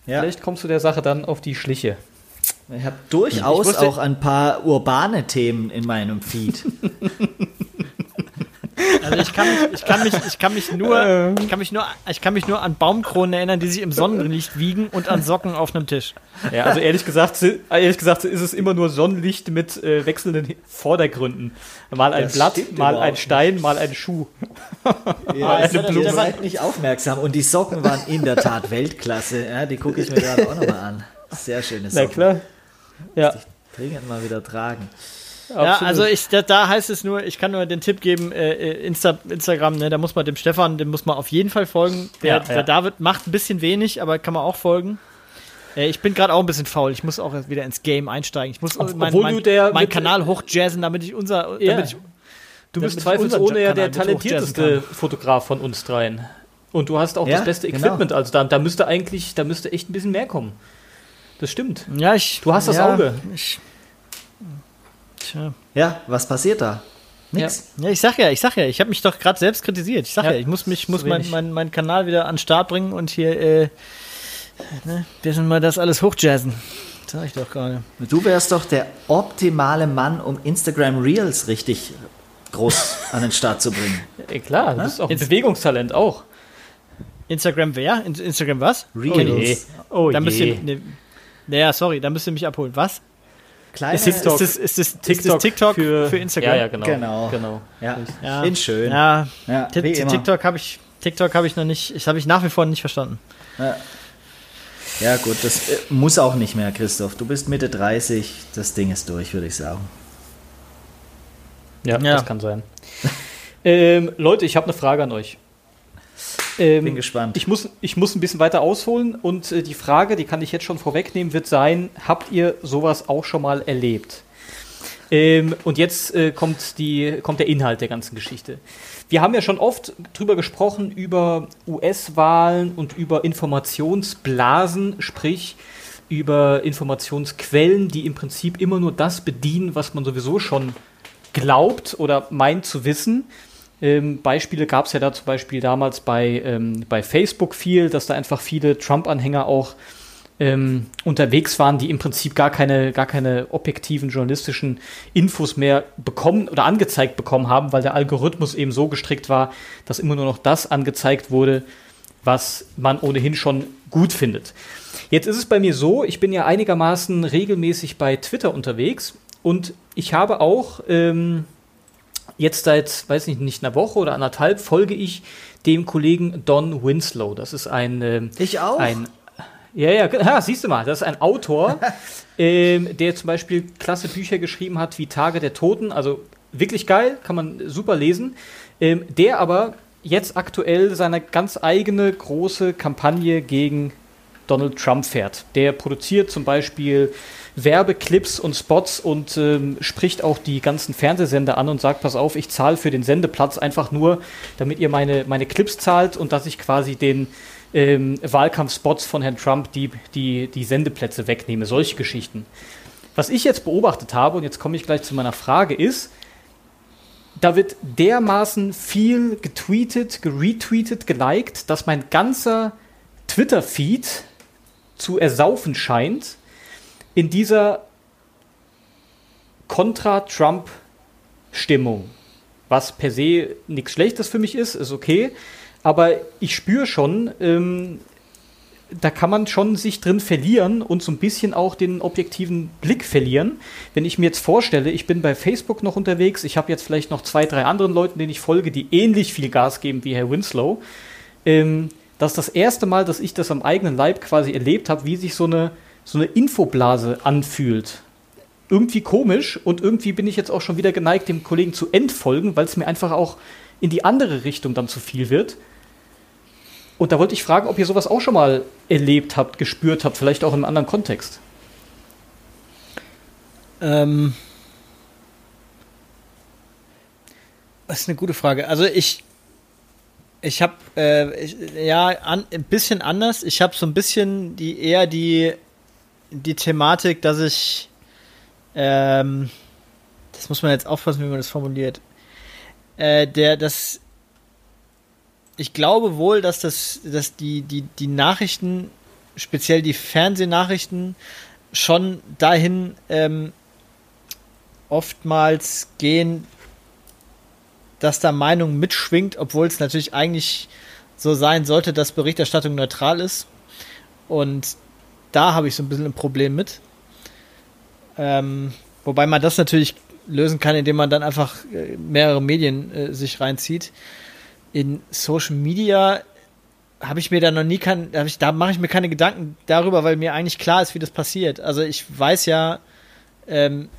Ja. Vielleicht kommst du der Sache dann auf die Schliche. Ich habe durchaus Ich wusste- auch ein paar urbane Themen in meinem Feed. Also ich kann mich, ich kann mich, ich kann mich nur, ich kann mich nur, ich kann mich nur an Baumkronen erinnern, die sich im Sonnenlicht wiegen und an Socken auf einem Tisch. Ja, also ehrlich gesagt, ehrlich gesagt ist es immer nur Sonnenlicht mit äh, wechselnden Vordergründen. Mal ein Das Blatt, mal ein Stein, mal ein Schuh. Ja, eine Blume. seid nicht aufmerksam. Und die Socken waren in der Tat Weltklasse. Ja, die gucke ich mir gerade auch nochmal an. Sehr schöne Na Socken. klar. Ja, Dringend mal wieder tragen. Ja, also ich, da, da heißt es nur, ich kann nur den Tipp geben, äh, äh, Insta, Instagram, ne, da muss man dem Stefan, dem muss man auf jeden Fall folgen. Der, Ja, der ja. David macht ein bisschen wenig, aber kann man auch folgen. Äh, ich bin gerade auch ein bisschen faul. Ich muss auch wieder ins Game einsteigen. Ich muss Ob- mein, obwohl mein, mein Kanal hochjazzen, damit ich unser, Ja. damit ich, du bist zweifelsohne ja der talentierteste Fotograf von uns dreien. Und du hast auch das beste genau. Equipment. Also da, da müsste eigentlich, da müsste echt ein bisschen mehr kommen. Das stimmt. Ja, ich. Du hast das Auge. Ich, tja. Ja, was passiert da? Nix. Ja, ich sag ja, ich sag ja, ich habe mich doch gerade selbst kritisiert. Ich sag ja, Ja, ich muss mich, muss meinen mein, mein Kanal wieder an den Start bringen und hier, äh, ne, bisschen mal das alles hochjazzen. Sag ich doch gerade. Du wärst doch der optimale Mann, um Instagram Reels richtig groß an den Start zu bringen. Ja, klar, du bist auch ein Bewegungstalent auch. Instagram wer? In, Instagram was? Reels. Oh Da müsst je. ihr, ne, naja, sorry, da müsst ihr mich abholen. Was? Kleine, Ist TikTok. Ist das, ist das, ist das TikTok für, Instagram? Ja, ja, genau. Genau. genau. Ja, Ja. in schön. Ja, Ja. TikTok habe ich, TikTok habe ich noch nicht, ich habe ich nach wie vor nicht verstanden. Ja, gut, das äh, muss auch nicht mehr, Christoph. Du bist Mitte 30, das Ding ist durch, würde ich sagen. Ja, Ja. das kann sein. ähm, Leute, ich habe eine Frage an euch. Ähm, Bin gespannt. Ich muss, ich muss ein bisschen weiter ausholen und äh, die Frage, die kann ich jetzt schon vorwegnehmen, wird sein, habt ihr sowas auch schon mal erlebt? Ähm, und jetzt äh, kommt, die, kommt der Inhalt der ganzen Geschichte. Wir haben ja schon oft drüber gesprochen, über US-Wahlen und über Informationsblasen, sprich über Informationsquellen, die im Prinzip immer nur das bedienen, was man sowieso schon glaubt oder meint zu wissen. Ähm, Beispiele gab es ja da zum Beispiel damals bei, ähm, bei Facebook viel, dass da einfach viele Trump-Anhänger auch ähm, unterwegs waren, die im Prinzip gar keine, gar keine objektiven journalistischen Infos mehr bekommen oder angezeigt bekommen haben, weil der Algorithmus eben so gestrickt war, dass immer nur noch das angezeigt wurde, was man ohnehin schon gut findet. Jetzt ist es bei mir so, ich bin ja einigermaßen regelmäßig bei Twitter unterwegs und ich habe auch ähm, jetzt seit, weiß nicht, nicht einer Woche oder anderthalb folge ich dem Kollegen Don Winslow. Das ist ein, ähm, Ich auch. ein ja, ja, ja, siehst du mal, das ist ein Autor, ähm, der zum Beispiel klasse Bücher geschrieben hat wie Tage der Toten, also wirklich geil, kann man super lesen, ähm, der aber jetzt aktuell seine ganz eigene große Kampagne gegen Donald Trump fährt. Der produziert zum Beispiel Werbeclips und Spots und ähm, spricht auch die ganzen Fernsehsender an und sagt, pass auf, ich zahle für den Sendeplatz einfach nur, damit ihr meine, meine Clips zahlt und dass ich quasi den ähm, Wahlkampfspots von Herrn Trump die, die, die Sendeplätze wegnehme. Solche Geschichten. Was ich jetzt beobachtet habe, und jetzt komme ich gleich zu meiner Frage, ist, da wird dermaßen viel getweetet, geretweetet, geliked, dass mein ganzer Twitter-Feed zu ersaufen scheint in dieser Contra-Trump-Stimmung. Was per se nichts Schlechtes für mich ist, ist okay. Aber ich spüre schon, ähm, da kann man schon sich drin verlieren und so ein bisschen auch den objektiven Blick verlieren. Wenn ich mir jetzt vorstelle, ich bin bei Facebook noch unterwegs, ich habe jetzt vielleicht noch zwei, drei anderen Leuten, denen ich folge, die ähnlich viel Gas geben wie Herr Winslow. Ähm, das ist das erste Mal, dass ich das am eigenen Leib quasi erlebt habe, wie sich so eine so eine Infoblase anfühlt. Irgendwie komisch und irgendwie bin ich jetzt auch schon wieder geneigt, dem Kollegen zu entfolgen, weil es mir einfach auch in die andere Richtung dann zu viel wird. Und da wollte ich fragen, ob ihr sowas auch schon mal erlebt habt, gespürt habt, vielleicht auch in einem anderen Kontext. Ähm, das ist eine gute Frage. Also ich, ich habe äh, ja an, ein bisschen anders. Ich habe so ein bisschen die eher die die Thematik, dass ich, ähm, das muss man jetzt aufpassen, wie man das formuliert, äh, der, das, ich glaube wohl, dass das, dass die, die, die Nachrichten, speziell die Fernsehnachrichten, schon dahin ähm, oftmals gehen, dass da Meinung mitschwingt, obwohl es natürlich eigentlich so sein sollte, dass Berichterstattung neutral ist. Und da habe ich so ein bisschen ein Problem mit. Ähm, wobei man das natürlich lösen kann, indem man dann einfach äh, mehrere Medien äh, sich reinzieht. In Social Media habe ich mir da noch nie kein, ich, da mache ich mir keine Gedanken darüber, weil mir eigentlich klar ist, wie das passiert. Also ich weiß ja, ähm,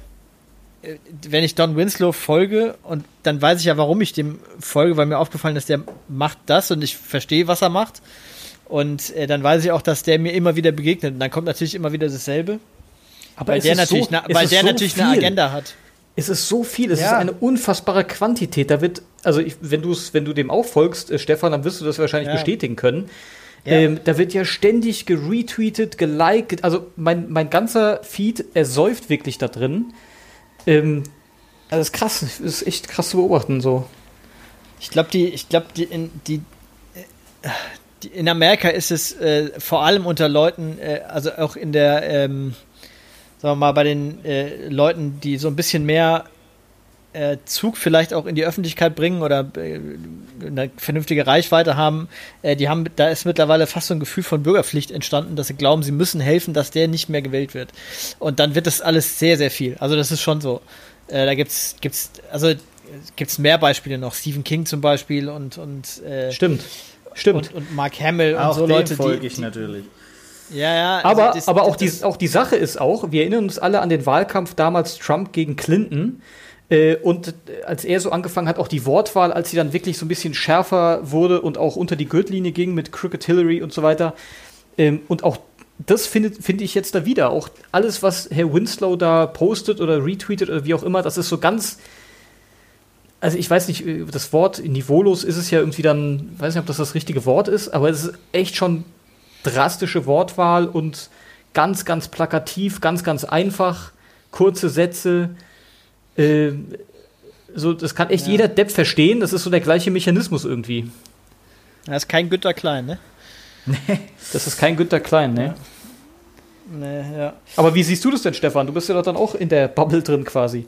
äh, wenn ich Don Winslow folge und dann weiß ich ja, warum ich dem folge, weil mir aufgefallen ist, der macht das und ich verstehe, was er macht. Und äh, dann weiß ich auch, dass der mir immer wieder begegnet. Und dann kommt natürlich immer wieder dasselbe. Aber weil der natürlich, so, na, weil der so natürlich viel. eine Agenda hat. Es ist so viel, es ja. ist eine unfassbare Quantität. Da wird, also ich, wenn, du's, wenn du dem auch folgst, äh, Stefan, dann wirst du das wahrscheinlich ja. bestätigen können. Ja. Ähm, da wird ja ständig geretweetet, geliked. Also mein, mein ganzer Feed ersäuft wirklich da drin. Ähm, also das ist krass, das ist echt krass zu beobachten so. Ich glaube, die, ich glaube, die, die, äh, in Amerika ist es äh, vor allem unter Leuten, äh, also auch in der, ähm, sagen wir mal, bei den äh, Leuten, die so ein bisschen mehr äh, Zug vielleicht auch in die Öffentlichkeit bringen oder äh, eine vernünftige Reichweite haben, äh, die haben, da ist mittlerweile fast so ein Gefühl von Bürgerpflicht entstanden, dass sie glauben, sie müssen helfen, dass der nicht mehr gewählt wird. Und dann wird das alles sehr, sehr viel. Also das ist schon so. da gibt's, gibt's, also gibt's mehr Beispiele noch. Stephen King zum Beispiel und, und Stimmt Stimmt. Und, und Mark Hamill und auch so Leute. folge ich die, natürlich. Ja, ja. Also aber, das, aber auch, die, auch die Sache ist auch, wir erinnern uns alle an den Wahlkampf damals Trump gegen Clinton. Äh, und als er so angefangen hat, auch die Wortwahl, als sie dann wirklich so ein bisschen schärfer wurde und auch unter die Gürtellinie ging mit Crooked Hillary und so weiter. Ähm, und auch das finde find ich jetzt da wieder. Auch alles, was Herr Winslow da postet oder retweetet oder wie auch immer, das ist so ganz also ich weiß nicht, äh, das Wort niveaulos ist es ja irgendwie dann, weiß nicht, ob das das richtige Wort ist, aber es ist echt schon drastische Wortwahl und ganz, ganz plakativ, ganz, ganz einfach, kurze Sätze. Äh, so, das kann echt ja. jeder Depp verstehen, das ist so der gleiche Mechanismus irgendwie. Das ist kein Günter Klein, ne? Nee, das ist kein Günter Klein, ne? Nee, ja. Aber wie siehst du das denn, Stefan? Du bist ja doch dann auch in der Bubble drin quasi.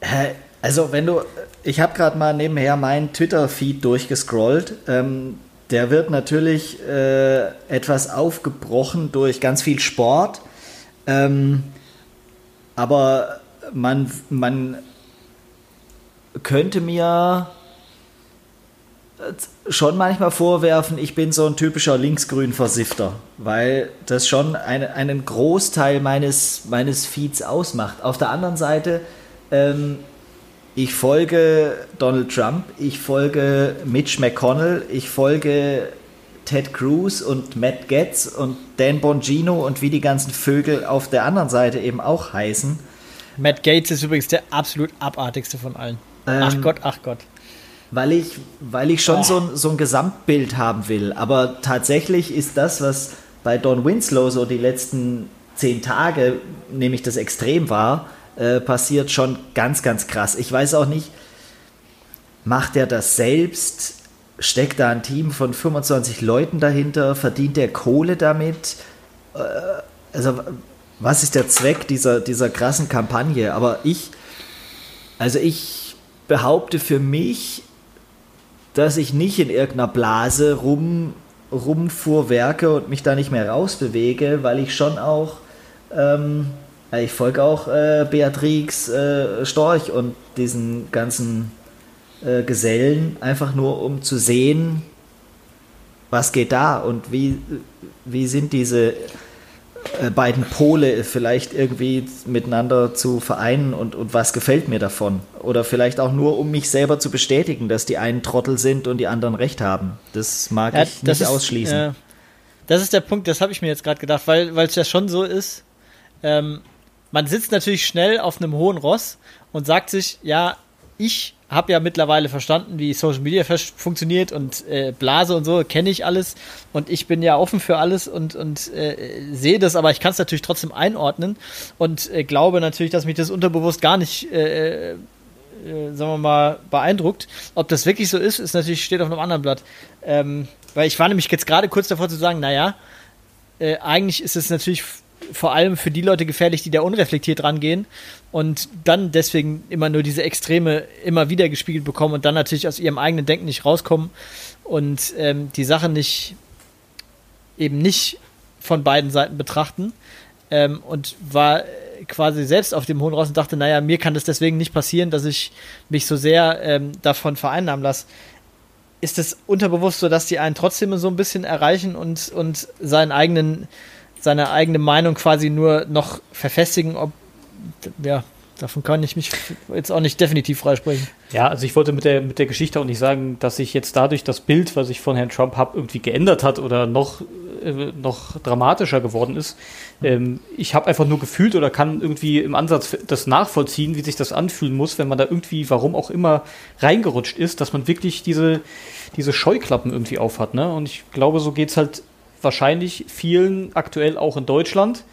Äh, also wenn du, ich habe gerade mal nebenher meinen Twitter-Feed durchgescrollt. Ähm, der wird natürlich äh, etwas aufgebrochen durch ganz viel Sport. Ähm, aber man, man könnte mir schon manchmal vorwerfen, ich bin so ein typischer linksgrün-Versifter, weil das schon eine, einen Großteil meines, meines Feeds ausmacht. Auf der anderen Seite ähm, ich folge Donald Trump, ich folge Mitch McConnell, ich folge Ted Cruz und Matt Getz und Dan Bongino und wie die ganzen Vögel auf der anderen Seite eben auch heißen. Matt Gates ist übrigens der absolut abartigste von allen. Ähm, ach Gott, ach Gott. Weil ich, weil ich schon so ein, so ein Gesamtbild haben will. Aber tatsächlich ist das, was bei Don Winslow so die letzten zehn Tage, nämlich das Extrem war, äh, passiert schon ganz, ganz krass. Ich weiß auch nicht, macht er das selbst? Steckt da ein Team von 25 Leuten dahinter? Verdient er Kohle damit? Äh, also, was ist der Zweck dieser, dieser krassen Kampagne? Aber ich, also ich behaupte für mich, dass ich nicht in irgendeiner Blase rum, rumfuhrwerke und mich da nicht mehr rausbewege, weil ich schon auch, ähm, ich folge auch äh, Beatrix äh, Storch und diesen ganzen äh, Gesellen, einfach nur um zu sehen, was geht da und wie, wie sind diese äh, beiden Pole vielleicht irgendwie miteinander zu vereinen und, und was gefällt mir davon. Oder vielleicht auch nur, um mich selber zu bestätigen, dass die einen Trottel sind und die anderen recht haben. Das mag ja, ich nicht ist, ausschließen. Äh, das ist der Punkt, das habe ich mir jetzt gerade gedacht, weil es ja schon so ist, ähm, man sitzt natürlich schnell auf einem hohen Ross und sagt sich, ja, ich habe ja mittlerweile verstanden, wie Social Media funktioniert und äh, Blase und so, kenne ich alles und ich bin ja offen für alles und, und äh, sehe das, aber ich kann es natürlich trotzdem einordnen und äh, glaube natürlich, dass mich das unterbewusst gar nicht, äh, äh, sagen wir mal, beeindruckt. Ob das wirklich so ist, ist natürlich, steht auf einem anderen Blatt. Ähm, weil ich war nämlich jetzt gerade kurz davor zu sagen, naja, äh, eigentlich ist es natürlich vor allem für die Leute gefährlich, die da unreflektiert rangehen und dann deswegen immer nur diese Extreme immer wieder gespiegelt bekommen und dann natürlich aus ihrem eigenen Denken nicht rauskommen und ähm, die Sache nicht eben nicht von beiden Seiten betrachten ähm, und war quasi selbst auf dem hohen Ross und dachte, naja, mir kann das deswegen nicht passieren, dass ich mich so sehr ähm, davon vereinnahmen lasse. Ist es unterbewusst so, dass die einen trotzdem so ein bisschen erreichen und, und seinen eigenen seine eigene Meinung quasi nur noch verfestigen, ob, ja, davon kann ich mich jetzt auch nicht definitiv freisprechen. Ja, also ich wollte mit der, mit der Geschichte auch nicht sagen, dass sich jetzt dadurch das Bild, was ich von Herrn Trump habe, irgendwie geändert hat oder noch, äh, noch dramatischer geworden ist. Ähm, ich habe einfach nur gefühlt oder kann irgendwie im Ansatz das nachvollziehen, wie sich das anfühlen muss, wenn man da irgendwie, warum auch immer, reingerutscht ist, dass man wirklich diese, diese Scheuklappen irgendwie aufhat. Ne? Und ich glaube, so geht es halt wahrscheinlich vielen aktuell auch in Deutschland,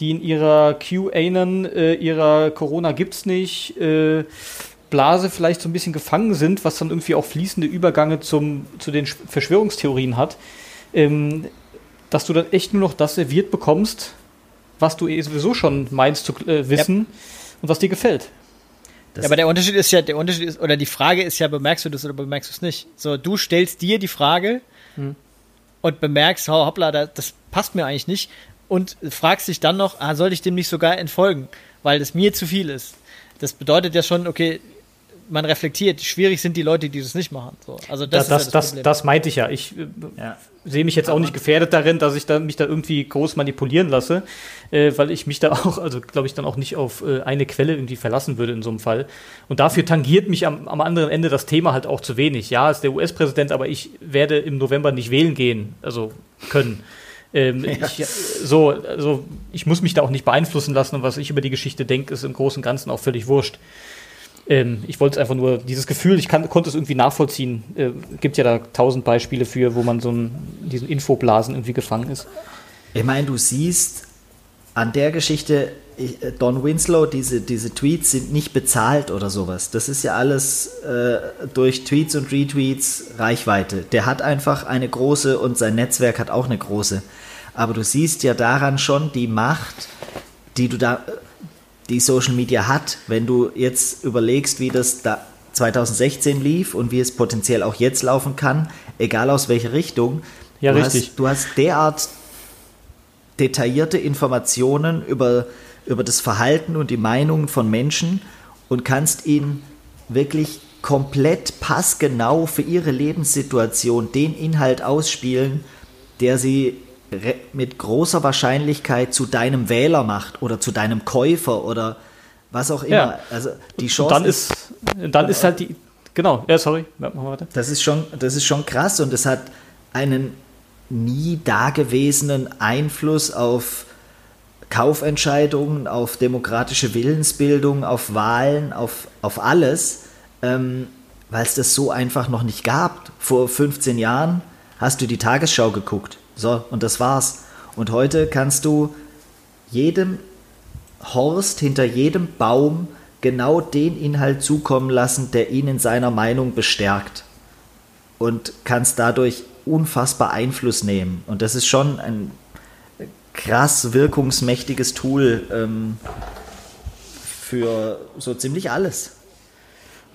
die in ihrer QAnon, äh, ihrer Corona gibt's nicht, äh, Blase vielleicht so ein bisschen gefangen sind, was dann irgendwie auch fließende Übergange zum, zu den Verschwörungstheorien hat, ähm, dass du dann echt nur noch das serviert bekommst, was du eh sowieso schon meinst zu äh, wissen ja. und was dir gefällt. ja, aber der Unterschied ist ja, der Unterschied ist, oder die Frage ist ja, bemerkst du das oder bemerkst du es nicht? So, du stellst dir die Frage, hm und bemerkst, hoppla, das passt mir eigentlich nicht und fragst dich dann noch, ah, soll ich dem nicht sogar entfolgen, weil das mir zu viel ist. Das bedeutet ja schon, okay, man reflektiert. Schwierig sind die Leute, die das nicht machen. So, also das, das, ja das, das, das, meinte ich ja. Ich äh, ja. sehe mich jetzt auch nicht gefährdet darin, dass ich da, mich da irgendwie groß manipulieren lasse, äh, weil ich mich da auch, also glaube ich, dann auch nicht auf äh, eine Quelle irgendwie verlassen würde in so einem Fall. Und dafür tangiert mich am, am anderen Ende das Thema halt auch zu wenig. Ja, ist der US-Präsident, aber ich werde im November nicht wählen gehen, also können. Ähm, ja. ich, so, also ich muss mich da auch nicht beeinflussen lassen und was ich über die Geschichte denke, ist im Großen und Ganzen auch völlig wurscht. Ähm, ich wollte es einfach nur, dieses Gefühl, ich kann, konnte es irgendwie nachvollziehen. Äh, gibt ja da tausend Beispiele für, wo man so in diesen Infoblasen irgendwie gefangen ist. Ich meine, du siehst an der Geschichte, ich, äh, Don Winslow, diese, diese Tweets sind nicht bezahlt oder sowas. Das ist ja alles äh, durch Tweets und Retweets Reichweite. Der hat einfach eine große und sein Netzwerk hat auch eine große. Aber du siehst ja daran schon die Macht, die du da die Social Media hat. Wenn du jetzt überlegst, wie das da 2016 lief und wie es potenziell auch jetzt laufen kann, egal aus welcher Richtung. Ja, du richtig. Hast, du hast derart detaillierte Informationen über, über das Verhalten und die Meinungen von Menschen und kannst ihnen wirklich komplett passgenau für ihre Lebenssituation den Inhalt ausspielen, der sie mit großer Wahrscheinlichkeit zu deinem Wähler macht oder zu deinem Käufer oder was auch immer. Ja. Also die Chance. Und dann ist, dann ist halt die, genau, ja, sorry, Das ist schon, das ist schon krass und es hat einen nie dagewesenen Einfluss auf Kaufentscheidungen, auf demokratische Willensbildung, auf Wahlen, auf, auf alles, ähm, weil es das so einfach noch nicht gab. Vor 15 Jahren hast du die Tagesschau geguckt. So, und das war's. Und heute kannst du jedem Horst hinter jedem Baum genau den Inhalt zukommen lassen, der ihn in seiner Meinung bestärkt. Und kannst dadurch unfassbar Einfluss nehmen. Und das ist schon ein krass wirkungsmächtiges Tool ähm, für so ziemlich alles.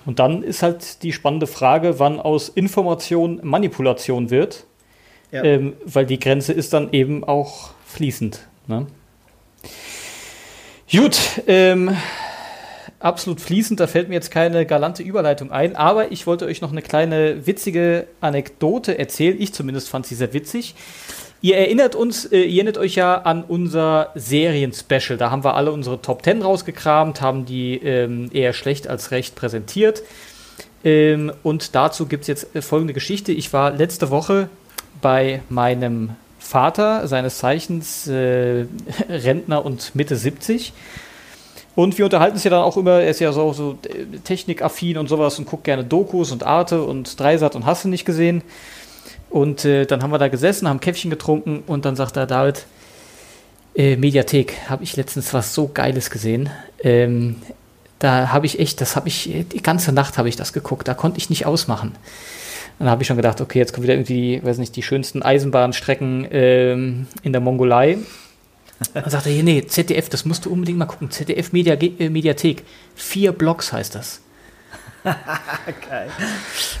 Und dann ist halt die spannende Frage, wann aus Information Manipulation wird. Ja. Ähm, weil die Grenze ist dann eben auch fließend. Ne? Gut, ähm, absolut fließend, da fällt mir jetzt keine galante Überleitung ein, aber ich wollte euch noch eine kleine witzige Anekdote erzählen. Ich zumindest fand sie sehr witzig. Ihr erinnert uns, äh, ihr erinnert euch ja an unser Serien-Special. Da haben wir alle unsere Top 10 rausgekramt, haben die ähm, eher schlecht als recht präsentiert. Ähm, und dazu gibt es jetzt äh, folgende Geschichte. Ich war letzte Woche bei meinem Vater, seines Zeichens äh, Rentner und Mitte 70. Und wir unterhalten uns ja dann auch immer, er ist ja so, so äh, technikaffin und sowas und guckt gerne Dokus und Arte und Dreisat und hast du nicht gesehen. Und äh, dann haben wir da gesessen, haben Käffchen getrunken und dann sagt er, David, äh, Mediathek, habe ich letztens was so Geiles gesehen. Ähm, da habe ich echt, das habe ich, die ganze Nacht habe ich das geguckt, da konnte ich nicht ausmachen. Dann habe ich schon gedacht, okay, jetzt kommen wieder irgendwie, weiß nicht, die schönsten Eisenbahnstrecken ähm, in der Mongolei. Dann sagt er, nee, ZDF, das musst du unbedingt mal gucken. ZDF Media, äh, Mediathek. Vier Blocks heißt das. Geil.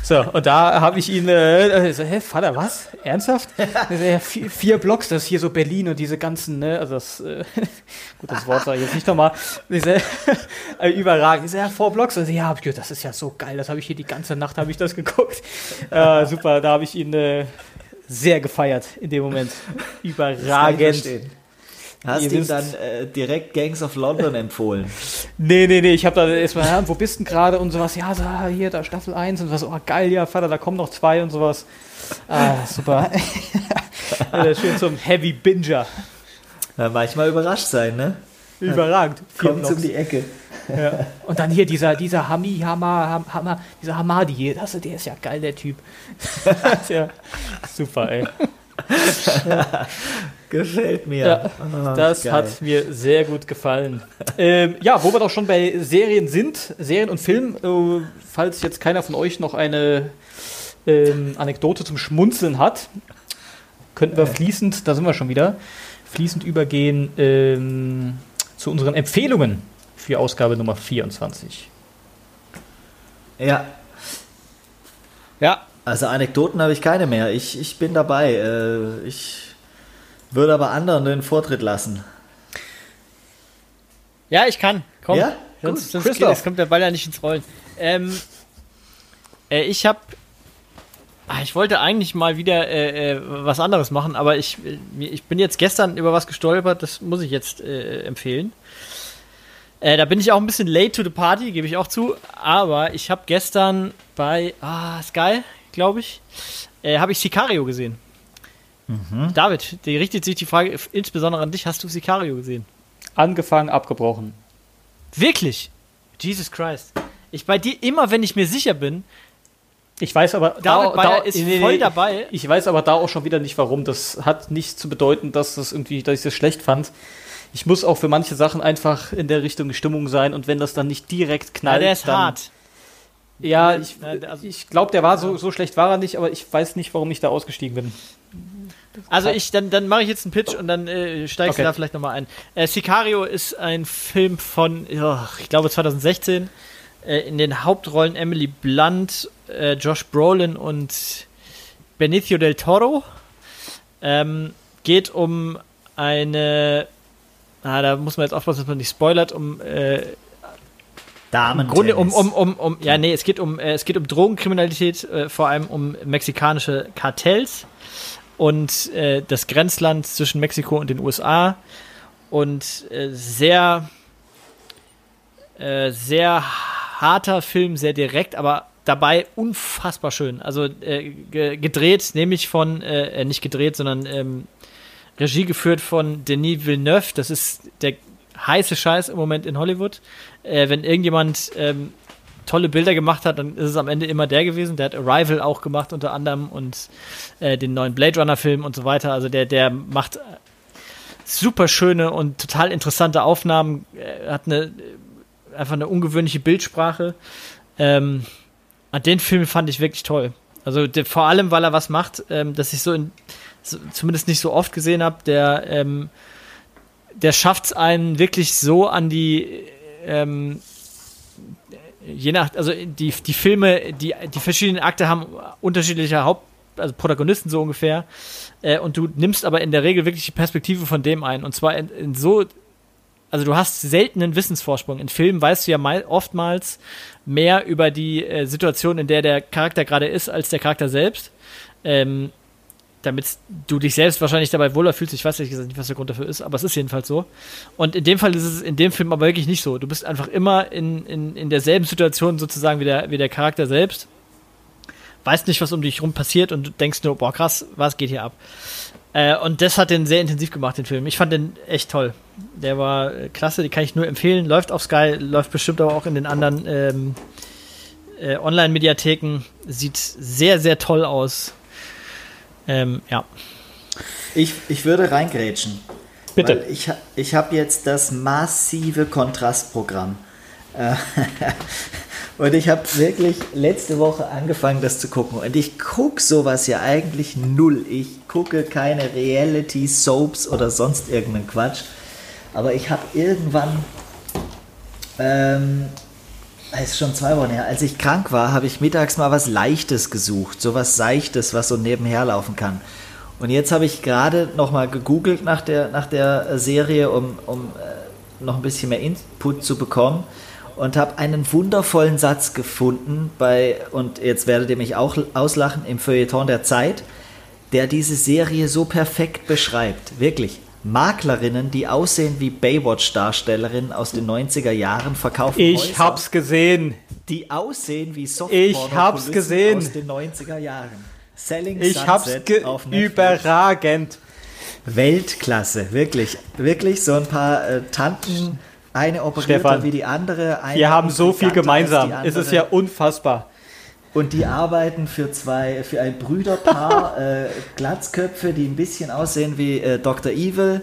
So, und da habe ich ihn, äh, so, hä, Vater, was? Ernsthaft? ja, vier, vier, Blocks, das ist hier so Berlin und diese ganzen, ne, also das, äh, gut, das Wort sage ich jetzt nicht nochmal, äh, überragend. Ich so, ja, vier Blocks, also, ja, das ist ja so geil, das habe ich hier die ganze Nacht, habe ich das geguckt. Äh, super, da habe ich ihn äh, sehr gefeiert in dem Moment. Überragend. Hast ihm dann äh, direkt Gangs of London empfohlen? nee, nee, nee. Ich habe da erstmal, ja, wo bist du gerade und sowas. Ja, so, hier, da Staffel 1 und was. Oh, geil, ja, Vater, da kommen noch zwei und sowas. Ah, super. schön zum Heavy Binger. Ja, manchmal überrascht sein, ne? Überragend. Kommt um die Ecke. Ja. Und dann hier dieser, dieser Hami, Hammer, Hammer, dieser Hamadi hier, das, der ist ja geil, der Typ. ja super, ey. Gefällt mir. Ja, oh, das geil. hat mir sehr gut gefallen. ähm, ja, wo wir doch schon bei Serien sind, Serien und Film, äh, falls jetzt keiner von euch noch eine ähm, Anekdote zum Schmunzeln hat, könnten wir fließend, da sind wir schon wieder, fließend übergehen ähm, zu unseren Empfehlungen für Ausgabe Nummer 24. Ja. Ja. Also Anekdoten habe ich keine mehr. Ich, ich bin dabei. Äh, ich würde aber anderen den Vortritt lassen. Ja, ich kann. Komm. Ja? Sonst, sonst geht, es kommt der Ball ja nicht ins Rollen. Ähm, äh, ich habe ah, ich wollte eigentlich mal wieder äh, äh, was anderes machen, aber ich, äh, ich bin jetzt gestern über was gestolpert, das muss ich jetzt äh, empfehlen. Äh, da bin ich auch ein bisschen late to the party, gebe ich auch zu, aber ich habe gestern bei ah, Sky, glaube ich, habe ich Sicario gesehen. Mhm. David, die richtet sich die Frage insbesondere an dich. Hast du Sicario gesehen? Angefangen, abgebrochen. Wirklich? Jesus Christ. Ich bei dir immer, wenn ich mir sicher bin. Ich weiß aber, David da, da ist nee, voll nee, dabei. Ich weiß aber da auch schon wieder nicht warum. Das hat nicht zu bedeuten, dass das irgendwie, dass ich das schlecht fand. Ich muss auch für manche Sachen einfach in der Richtung Stimmung sein und wenn das dann nicht direkt knallt. Ja, der ist dann, hart. Ja, ich, also, ich glaube, der war so, so schlecht war er nicht, aber ich weiß nicht, warum ich da ausgestiegen bin. Also ich, dann, dann mache ich jetzt einen Pitch und dann äh, steigst okay. du da vielleicht nochmal ein. Äh, Sicario ist ein Film von, ich glaube 2016. Äh, in den Hauptrollen Emily Blunt, äh, Josh Brolin und Benicio del Toro. Ähm, geht um eine, ah, da muss man jetzt aufpassen, dass man nicht spoilert, um Damen. Grunde um, um, um, um, ja, nee, es geht um, äh, es geht um Drogenkriminalität, äh, vor allem um mexikanische Kartells und äh, das Grenzland zwischen Mexiko und den USA und äh, sehr, äh, sehr harter Film, sehr direkt, aber dabei unfassbar schön. Also äh, gedreht, nämlich von, nicht gedreht, sondern ähm, Regie geführt von Denis Villeneuve. Das ist der heiße Scheiß im Moment in Hollywood. Äh, wenn irgendjemand ähm, tolle Bilder gemacht hat, dann ist es am Ende immer der gewesen. Der hat Arrival auch gemacht unter anderem und äh, den neuen Blade Runner Film und so weiter. Also der, der macht super schöne und total interessante Aufnahmen. Er hat eine einfach eine ungewöhnliche Bildsprache. Ähm, an den Film fand ich wirklich toll. Also der, vor allem, weil er was macht, ähm, das ich so, in, so, zumindest nicht so oft gesehen habe. Der ähm, der schafft es einen wirklich so an die ähm, je nach, also die, die Filme, die, die verschiedenen Akte haben unterschiedliche Haupt, also Protagonisten so ungefähr. Äh, und du nimmst aber in der Regel wirklich die Perspektive von dem ein. Und zwar in, in so, also du hast seltenen Wissensvorsprung. In Filmen weißt du ja mal, oftmals mehr über die äh, Situation, in der der Charakter gerade ist, als der Charakter selbst. Ähm, damit du dich selbst wahrscheinlich dabei wohler fühlst. Ich weiß ehrlich gesagt nicht, was der Grund dafür ist, aber es ist jedenfalls so. Und in dem Fall ist es in dem Film aber wirklich nicht so. Du bist einfach immer in, in, in derselben Situation sozusagen wie der, wie der Charakter selbst. Weißt nicht, was um dich rum passiert und du denkst nur, boah, krass, was geht hier ab? Äh, und das hat den sehr intensiv gemacht, den Film. Ich fand den echt toll. Der war äh, klasse, den kann ich nur empfehlen. Läuft auf Sky, läuft bestimmt aber auch in den anderen ähm, äh, Online-Mediatheken. Sieht sehr, sehr toll aus ähm, ja. Ich, ich würde reingrätschen. Bitte. Ich, ich habe jetzt das massive Kontrastprogramm. Äh, und ich habe wirklich letzte Woche angefangen, das zu gucken. Und ich gucke sowas ja eigentlich null. Ich gucke keine Reality-Soaps oder sonst irgendeinen Quatsch. Aber ich habe irgendwann ähm, ist schon zwei Wochen her. Als ich krank war, habe ich mittags mal was Leichtes gesucht. So was Seichtes, was so nebenher laufen kann. Und jetzt habe ich gerade nochmal gegoogelt nach der, nach der Serie, um, um äh, noch ein bisschen mehr Input zu bekommen. Und habe einen wundervollen Satz gefunden bei, und jetzt werdet ihr mich auch auslachen, im Feuilleton der Zeit, der diese Serie so perfekt beschreibt. Wirklich. Maklerinnen, die aussehen wie Baywatch-Darstellerinnen aus den 90er Jahren, verkaufen Ich Häuser, hab's gesehen. Die aussehen wie Ich hab's gesehen. aus den 90er Jahren. Selling ich Sunset hab's auf überragend. Weltklasse, wirklich. Wirklich so ein paar äh, Tanten, eine operierter wie die andere. Wir haben so viel gemeinsam. Es ist ja unfassbar. Und die arbeiten für zwei, für ein Brüderpaar, äh, Glatzköpfe, die ein bisschen aussehen wie äh, Dr. Evil.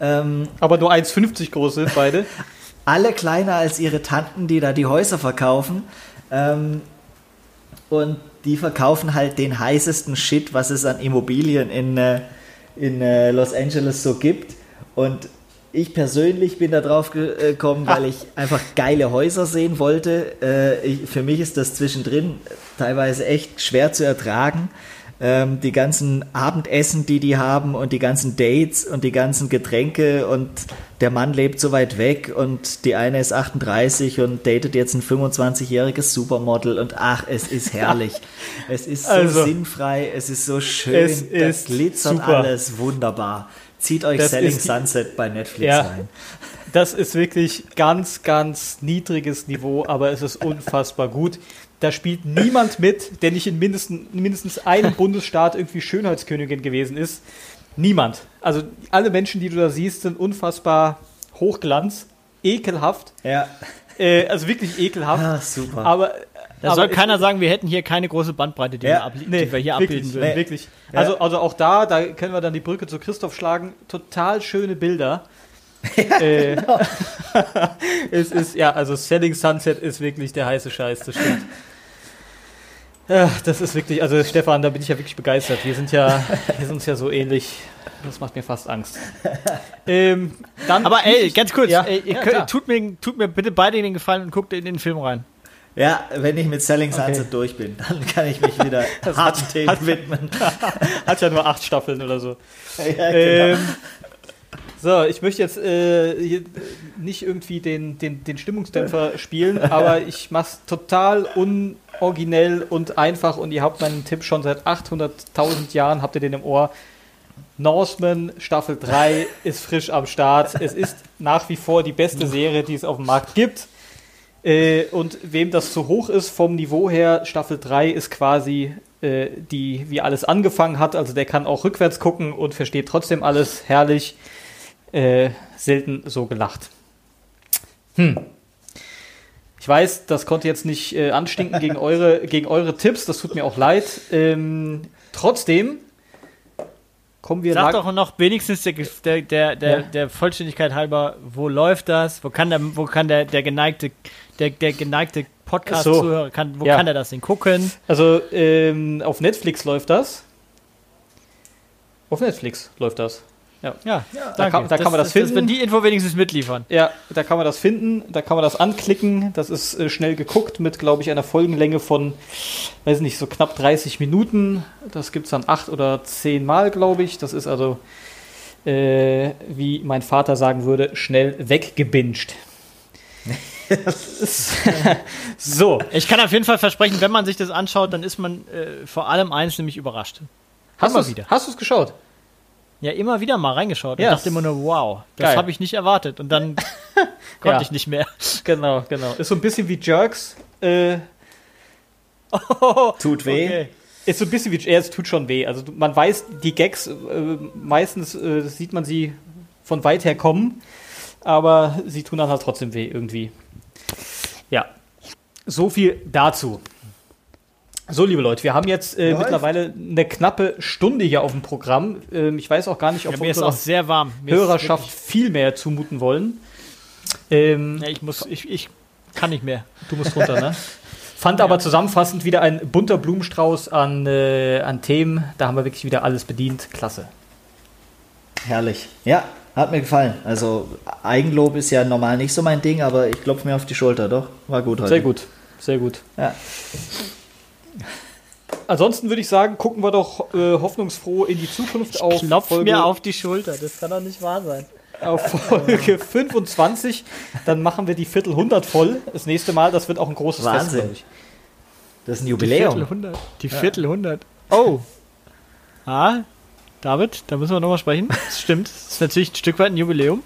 Ähm, Aber nur 1,50 groß sind beide. alle kleiner als ihre Tanten, die da die Häuser verkaufen. Ähm, und die verkaufen halt den heißesten Shit, was es an Immobilien in, äh, in äh, Los Angeles so gibt. Und ich persönlich bin da drauf gekommen, weil ich einfach geile Häuser sehen wollte. Äh, ich, für mich ist das zwischendrin teilweise echt schwer zu ertragen. Ähm, die ganzen Abendessen, die die haben und die ganzen Dates und die ganzen Getränke und der Mann lebt so weit weg und die eine ist 38 und datet jetzt ein 25-jähriges Supermodel und ach, es ist herrlich. es ist so also, sinnfrei, es ist so schön, es ist glitzert super. alles wunderbar. Zieht euch das Selling Sunset bei Netflix ja, rein. Das ist wirklich ganz, ganz niedriges Niveau, aber es ist unfassbar gut. Da spielt niemand mit, der nicht in mindestens, mindestens einem Bundesstaat irgendwie Schönheitskönigin gewesen ist. Niemand. Also alle Menschen, die du da siehst, sind unfassbar hochglanz, ekelhaft. Ja. Äh, also wirklich ekelhaft. Ah, super. Aber da soll keiner sagen, wir hätten hier keine große Bandbreite, die, ja, wir, nee, die wir, hier wirklich, abbilden würden. Nee. Wirklich. Ja. Also, also auch da, da können wir dann die Brücke zu Christoph schlagen. Total schöne Bilder. Ja, äh, genau. es ist, ja, also Selling Sunset ist wirklich der heiße Scheiß, das stimmt. Ja, das ist wirklich, also Stefan, da bin ich ja wirklich begeistert. Wir sind ja, wir sind uns ja so ähnlich. Das macht mir fast Angst. Ähm, dann Aber ey, ganz kurz, ja, ey, ja, könnt, tut, mir, tut mir bitte beide den Gefallen und guckt in den Film rein. Ja, wenn ich mit Selling Sunset okay. durch bin, dann kann ich mich wieder harten Themen hat, widmen. Hat ja nur acht Staffeln oder so. Ja, genau. ähm, so, ich möchte jetzt äh, nicht irgendwie den, den, den Stimmungsdämpfer spielen, aber ich mache es total unoriginell und einfach und ihr habt meinen Tipp schon seit 800.000 Jahren, habt ihr den im Ohr. Norseman Staffel 3 ist frisch am Start. Es ist nach wie vor die beste Serie, die es auf dem Markt gibt. Äh, und wem das zu hoch ist vom Niveau her, Staffel 3 ist quasi äh, die, wie alles angefangen hat. Also der kann auch rückwärts gucken und versteht trotzdem alles. Herrlich. Äh, selten so gelacht. Hm. Ich weiß, das konnte jetzt nicht äh, anstinken gegen eure, gegen eure Tipps. Das tut mir auch leid. Ähm, trotzdem kommen wir Sag doch noch wenigstens der, der, der, der, Ja. der Vollständigkeit halber, wo läuft das? Wo kann der, wo kann der, der geneigte, der, der geneigte Podcast-Zuhörer, kann, wo Ja. kann er das denn gucken? Also ähm, auf Netflix läuft das. Auf Netflix läuft das. Ja, Da kann- da kann man das finden. Wenn die Info wenigstens mitliefern. Ja, da kann man das finden, da kann man das anklicken. Das ist äh, schnell geguckt mit, glaube ich, einer Folgenlänge von, weiß nicht, so knapp 30 Minuten. Das gibt es dann acht oder zehn Mal, glaube ich. Das ist also, äh, wie mein Vater sagen würde, schnell weggebinged. so, Ich kann auf jeden Fall versprechen, wenn man sich das anschaut, dann ist man äh, vor allem eins nämlich überrascht. hast du wieder. Hast du es geschaut? Ja, immer wieder mal reingeschaut Ja, und dachte immer nur, wow, das habe ich nicht erwartet. Und dann konnte Ja. ich nicht mehr. Genau, genau. Ist so ein bisschen wie Jerks. Äh, Tut weh. Okay. Ist so ein bisschen wie, ja, es tut schon weh. Also man weiß, die Gags, äh, meistens äh, sieht man sie von weit her kommen, aber sie tun dann halt trotzdem weh irgendwie. Ja. So viel dazu. So, liebe Leute, wir haben jetzt äh, mittlerweile eine knappe Stunde hier auf dem Programm. Ähm, ich weiß auch gar nicht, ob Ja, wir auch sehr warm. Mir Hörerschaft viel mehr zumuten wollen. Ähm, Ja, ich muss, ich, ich kann nicht mehr. Du musst runter, ne? Fand aber zusammenfassend wieder ein bunter Blumenstrauß an, äh, an Themen. Da haben wir wirklich wieder alles bedient. Klasse. Herrlich. Ja, hat mir gefallen. Also Eigenlob ist ja normal nicht so mein Ding, aber ich klopfe mir auf die Schulter, doch. War gut heute. Sehr gut, sehr gut. Ja. Ansonsten würde ich sagen, gucken wir doch äh, hoffnungsfroh in die Zukunft auf Klopf Folge, mir auf die Schulter. Das kann doch nicht wahr sein. auf Folge 25. Dann machen wir die Viertel 100 voll. Das nächste Mal, das wird auch ein großes Fest, Wahnsinn. ich. Das ist ein Die Jubiläum. Viertel 100. Die Viertel 100. Oh. Ah, David, da müssen wir nochmal sprechen. Das stimmt. Das ist natürlich ein Stück weit ein Jubiläum.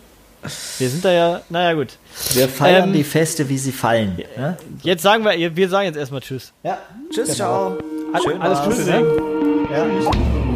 Wir sind da ja, naja, gut. Wir feiern Ähm, die Feste, wie sie fallen. Ne? Jetzt sagen wir, wir sagen jetzt erstmal Tschüss. Ja. Tschüss, ciao. Alles war's. Gute, ne? Ja.